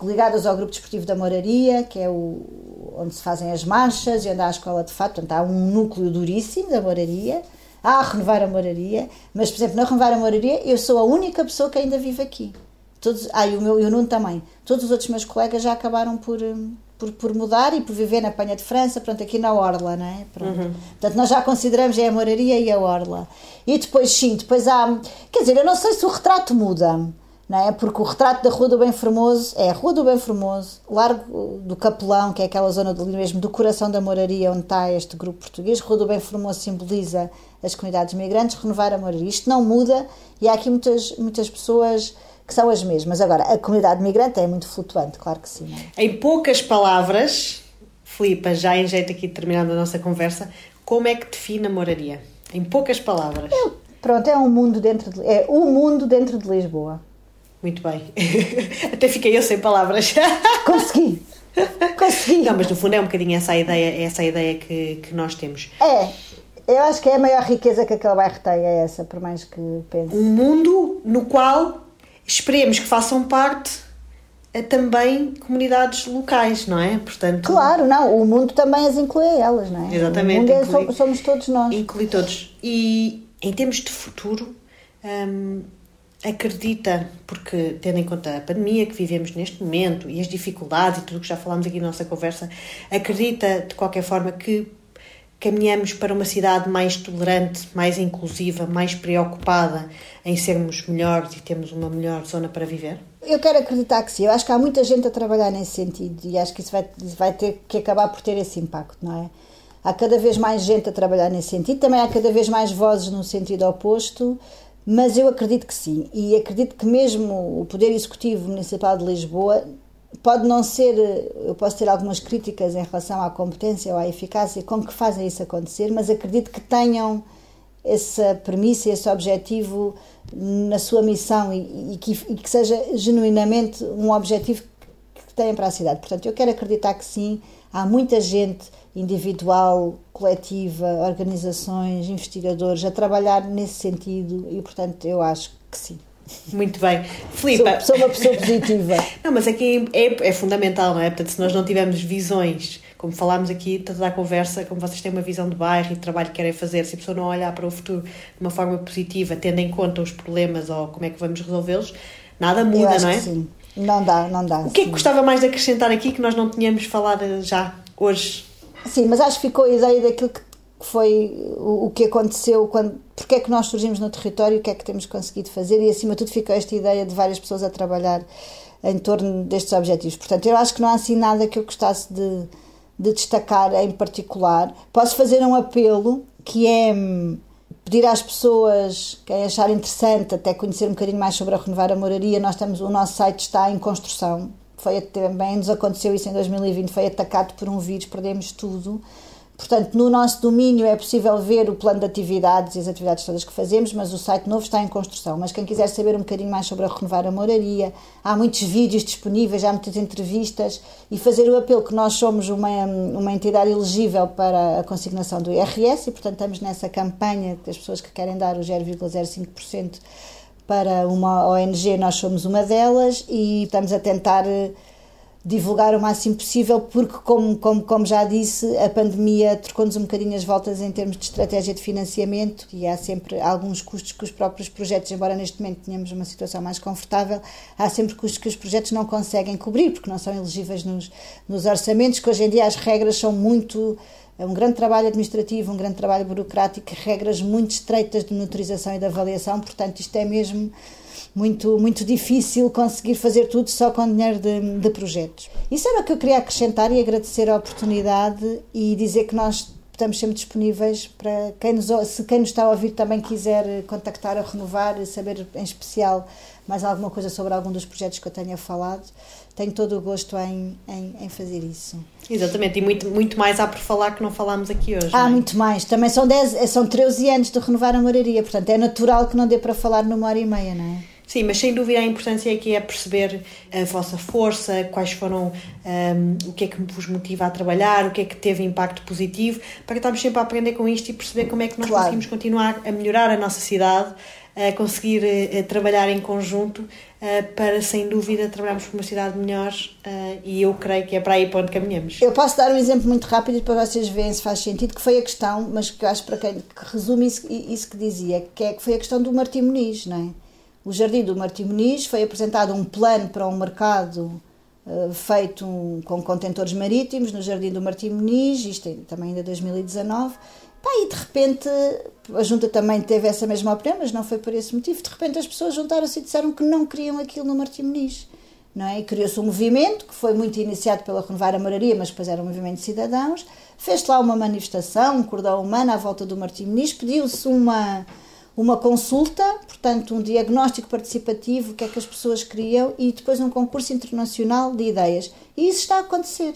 ligadas ao grupo desportivo da Moraria, que é o, onde se fazem as marchas e onde há a escola de fato. Portanto, há um núcleo duríssimo da Moraria. Há a renovar a Moraria, mas, por exemplo, na renovar a Moraria, eu sou a única pessoa que ainda vive aqui. Todos, ah, e o meu e o Nuno também. Todos os outros meus colegas já acabaram por, hum, por, por mudar e por viver na Penha de França, pronto, aqui na Orla, não é? Pronto. Uhum. Portanto, nós já consideramos é a Moraria e a Orla. E depois, sim, depois há. Quer dizer, eu não sei se o retrato muda não é? Porque o retrato da Rua do Bem Formoso é a Rua do Bem Formoso, Largo do Capelão, que é aquela zona ali mesmo do coração da moraria onde está este grupo português. Rua do Bem Formoso simboliza as comunidades migrantes, renovar a moraria. Isto não muda e há aqui muitas, muitas pessoas que são as mesmas. Agora, a comunidade migrante é muito flutuante, claro que sim. É? Em poucas palavras, Filipa, já em jeito aqui de terminar a nossa conversa, como é que define a moraria? Em poucas palavras. É, pronto, é um mundo dentro de, é o mundo dentro de Lisboa. Muito bem. Até fiquei eu sem palavras. Consegui. Consegui. Não, mas no fundo é um bocadinho essa a ideia, essa a ideia que, que nós temos. É. Eu acho que é a maior riqueza que aquele bairro tem, é essa, por mais que pense. Um mundo no qual esperemos que façam parte a também comunidades locais, não é? Portanto, claro, não, o mundo também as inclui elas, não é? Exatamente. O mundo é, inclui, somos todos nós. Inclui todos. E em termos de futuro, hum, acredita, porque tendo em conta a pandemia que vivemos neste momento e as dificuldades e tudo o que já falámos aqui na nossa conversa, acredita de qualquer forma que caminhamos para uma cidade mais tolerante, mais inclusiva, mais preocupada em sermos melhores e termos uma melhor zona para viver? Eu quero acreditar que sim. Eu acho que há muita gente a trabalhar nesse sentido e acho que isso vai, vai ter que acabar por ter esse impacto, não é? Há cada vez mais gente a trabalhar nesse sentido, também há cada vez mais vozes no sentido oposto. Mas eu acredito que sim, e acredito que mesmo o Poder Executivo Municipal de Lisboa pode não ser, eu posso ter algumas críticas em relação à competência ou à eficácia com que fazem isso acontecer, mas acredito que tenham essa premissa, esse objetivo na sua missão e, e, que, e que seja genuinamente um objetivo que têm para a cidade. Portanto, eu quero acreditar que sim, há muita gente individual, coletiva, organizações, investigadores a trabalhar nesse sentido e, portanto, eu acho que sim. Muito bem. Filipe. Sou, sou, uma pessoa positiva. não, mas aqui é, é, fundamental, não é? Portanto, se nós não tivermos visões, como falámos aqui, toda a conversa, como vocês têm uma visão de bairro e de trabalho que querem fazer, se a pessoa não olhar para o futuro de uma forma positiva, tendo em conta os problemas ou como é que vamos resolvê-los, nada muda, não é? sim. Não dá, não dá. O que é que gostava mais de acrescentar aqui que nós não tínhamos falado já hoje? Sim, mas acho que ficou a ideia daquilo que foi o, que aconteceu, quando, porque é que nós surgimos no território, o que é que temos conseguido fazer e acima de tudo ficou esta ideia de várias pessoas a trabalhar em torno destes objetivos. Portanto, eu acho que não há assim nada que eu gostasse de, de destacar em particular. Posso fazer um apelo que é hum, pedir às pessoas, quem achar interessante, até conhecer um bocadinho mais sobre a Renovar a Moraria, nós estamos, o nosso site está em construção, foi também nos aconteceu isso em 2020, foi atacado por um vírus, perdemos tudo. Portanto, no nosso domínio é possível ver o plano de atividades e as atividades todas que fazemos, mas o site novo está em construção. Mas quem quiser saber um bocadinho mais sobre a Renovar a Moraria, há muitos vídeos disponíveis, há muitas entrevistas e fazer o apelo que nós somos uma, uma entidade elegível para a consignação do IRS e, portanto, estamos nessa campanha das pessoas que querem dar o 0,05% para uma ONG, nós somos uma delas e estamos a tentar eh, divulgar o máximo possível, porque, como, como, como já disse, a pandemia trocou-nos um bocadinho as voltas em termos de estratégia de financiamento e há sempre alguns custos que os próprios projetos, embora neste momento tenhamos uma situação mais confortável, há sempre custos que os projetos não conseguem cobrir, porque não são elegíveis nos, nos orçamentos, que hoje em dia as regras são muito. É um grande trabalho administrativo, um grande trabalho burocrático, regras muito estreitas de monitorização e de avaliação, portanto, isto é mesmo muito, muito difícil conseguir fazer tudo só com dinheiro de, de projetos. Isso era o que eu queria acrescentar e agradecer a oportunidade e dizer que nós estamos sempre disponíveis para quem nos, se quem nos está a ouvir também quiser contactar a renovar e saber em especial mais alguma coisa sobre algum dos projetos que eu tenha falado, tenho todo o gosto em, em, em fazer isso. Exatamente, e muito, muito mais há por falar que não falámos aqui hoje. Há é? muito mais, também são, 10, são 13 anos de renovar a moraria, portanto é natural que não dê para falar numa hora e meia, não é? Sim, mas sem dúvida a importância aqui é perceber a vossa força, quais foram, um, o que é que vos motiva a trabalhar, o que é que teve impacto positivo, para estarmos sempre a aprender com isto e perceber como é que nós claro. conseguimos continuar a melhorar a nossa cidade, a conseguir a, eh, trabalhar em conjunto a, para, sem dúvida, trabalharmos por uma cidade melhor e eu creio que é para aí para onde caminhamos. Eu posso dar um exemplo muito rápido para vocês verem se faz sentido, que foi a questão, mas que acho para quem que resume isso, isso que dizia, que, é, que foi a questão do Martim Muniz, não é? O Jardim do Martim Muniz foi apresentado um plano para um mercado uh, feito um, com contentores marítimos no Jardim do Martim Muniz, isto também ainda 2019. Pá, e de repente, a Junta também teve essa mesma opinião, mas não foi por esse motivo. De repente as pessoas juntaram-se e disseram que não queriam aquilo no Martim Muniz. Não é? Criou-se um movimento que foi muito iniciado pela Renovar a Moraria, mas depois era um movimento de cidadãos. Fez-se lá uma manifestação, um cordão humano à volta do Martim Muniz, pediu-se uma, uma consulta, portanto, um diagnóstico participativo, o que é que as pessoas queriam, e depois um concurso internacional de ideias. E isso está a acontecer.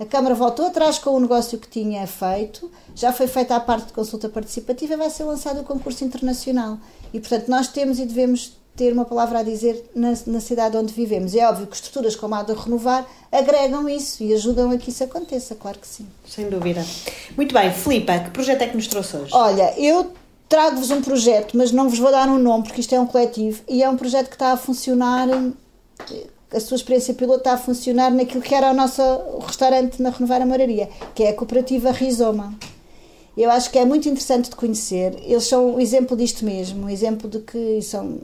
A Câmara voltou atrás com o negócio que tinha feito, já foi feita a parte de consulta participativa, vai ser lançado o concurso internacional. E, portanto, nós temos e devemos ter uma palavra a dizer na, na cidade onde vivemos. É óbvio que estruturas como a de Renovar agregam isso e ajudam a que isso aconteça, claro que sim. Sem dúvida. Muito bem, Filipa, que projeto é que nos trouxe hoje? Olha, eu trago-vos um projeto, mas não vos vou dar um nome porque isto é um coletivo e é um projeto que está a funcionar. A sua experiência piloto está a funcionar naquilo que era o nosso restaurante na Renovar a Moraria, que é a cooperativa Rizoma. Eu acho que é muito interessante de conhecer. Eles são um exemplo disto mesmo, um exemplo de que são,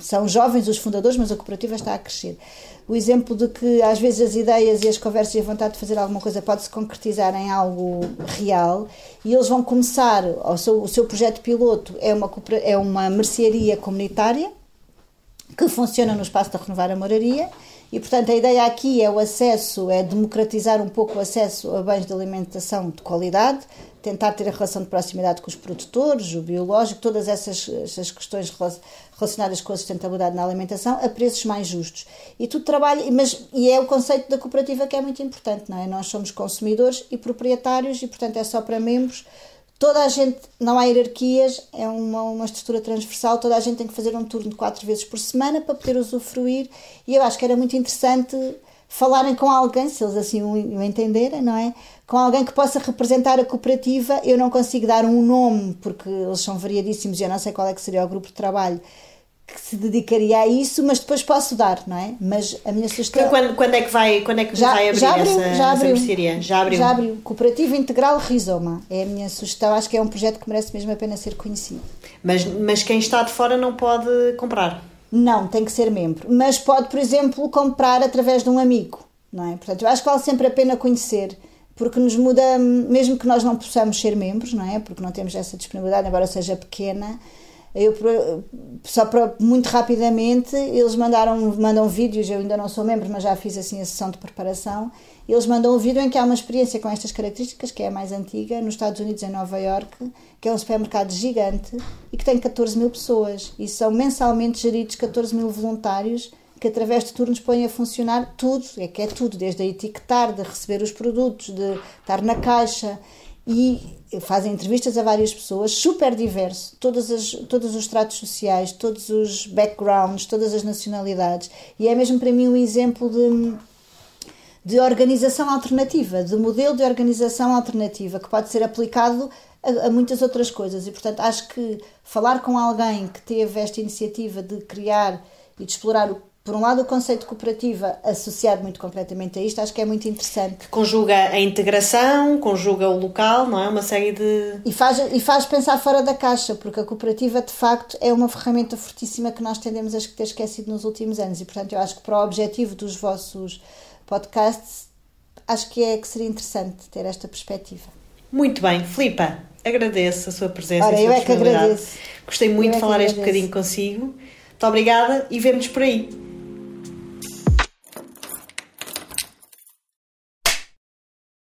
são jovens os fundadores, mas a cooperativa está a crescer. O exemplo de que às vezes as ideias e as conversas e a vontade de fazer alguma coisa pode se concretizar em algo real e eles vão começar, o seu, o seu projeto piloto é uma, é uma mercearia comunitária que funciona no espaço da Renovar a Moraria e, portanto, a ideia aqui é o acesso, é democratizar um pouco o acesso a bens de alimentação de qualidade, tentar ter a relação de proximidade com os produtores, o biológico, todas essas, essas questões relacionadas com a sustentabilidade na alimentação a preços mais justos. E tudo trabalha, mas e é o conceito da cooperativa que é muito importante, não é? Nós somos consumidores e proprietários e, portanto, é só para membros. Toda a gente, não há hierarquias, é uma, uma estrutura transversal, toda a gente tem que fazer um turno de quatro vezes por semana para poder usufruir. E eu acho que era muito interessante falarem com alguém, se eles assim o entenderem, não é? Com alguém que possa representar a cooperativa. Eu não consigo dar um nome, porque eles são variadíssimos e eu não sei qual é que seria o grupo de trabalho que se dedicaria a isso, mas depois posso dar, não é? Mas a minha sugestão... Quando, quando é que vai, quando é que já, vai abrir já abriu, essa, já abriu, essa Já abriu? Já abriu. Cooperativa Integral Rizoma. É a minha sugestão. Acho que é um projeto que merece mesmo a pena ser conhecido. Mas, mas quem está de fora não pode comprar? Não, tem que ser membro. Mas pode, por exemplo, comprar através de um amigo, não é? Portanto, eu acho que vale sempre a pena conhecer, porque nos muda, mesmo que nós não possamos ser membros, não é? Porque não temos essa disponibilidade, embora seja pequena. Eu, só para, muito rapidamente, eles mandaram, mandam vídeos, eu ainda não sou membro, mas já fiz assim a sessão de preparação, eles mandam um vídeo em que há uma experiência com estas características, que é a mais antiga, nos Estados Unidos, em Nova York, que é um supermercado gigante e que tem 14 mil pessoas. E são mensalmente geridos 14 mil voluntários que através de turnos põem a funcionar tudo, é que é tudo, desde a etiquetar, de receber os produtos, de estar na caixa. e fazem entrevistas a várias pessoas, super diverso, todas as, todos os tratos sociais, todos os backgrounds, todas as nacionalidades, e é mesmo para mim um exemplo de, de organização alternativa, de modelo de organização alternativa que pode ser aplicado a, a, muitas outras coisas. E portanto acho que falar com alguém que teve esta iniciativa de criar e de explorar o por um lado, o conceito de cooperativa associado muito concretamente a isto, acho que é muito interessante. Conjuga a integração, conjuga o local, não é? Uma série de. E faz, e faz pensar fora da caixa, porque a cooperativa, de facto, é uma ferramenta fortíssima que nós tendemos a ter esquecido nos últimos anos. E, portanto, eu acho que para o objetivo dos vossos podcasts, acho que é que seria interessante ter esta perspectiva. Muito bem, Filipa, agradeço a sua presença Ora, e a sua eu é que agradeço. Gostei muito eu de é falar este bocadinho consigo. Muito obrigada e vemos por aí.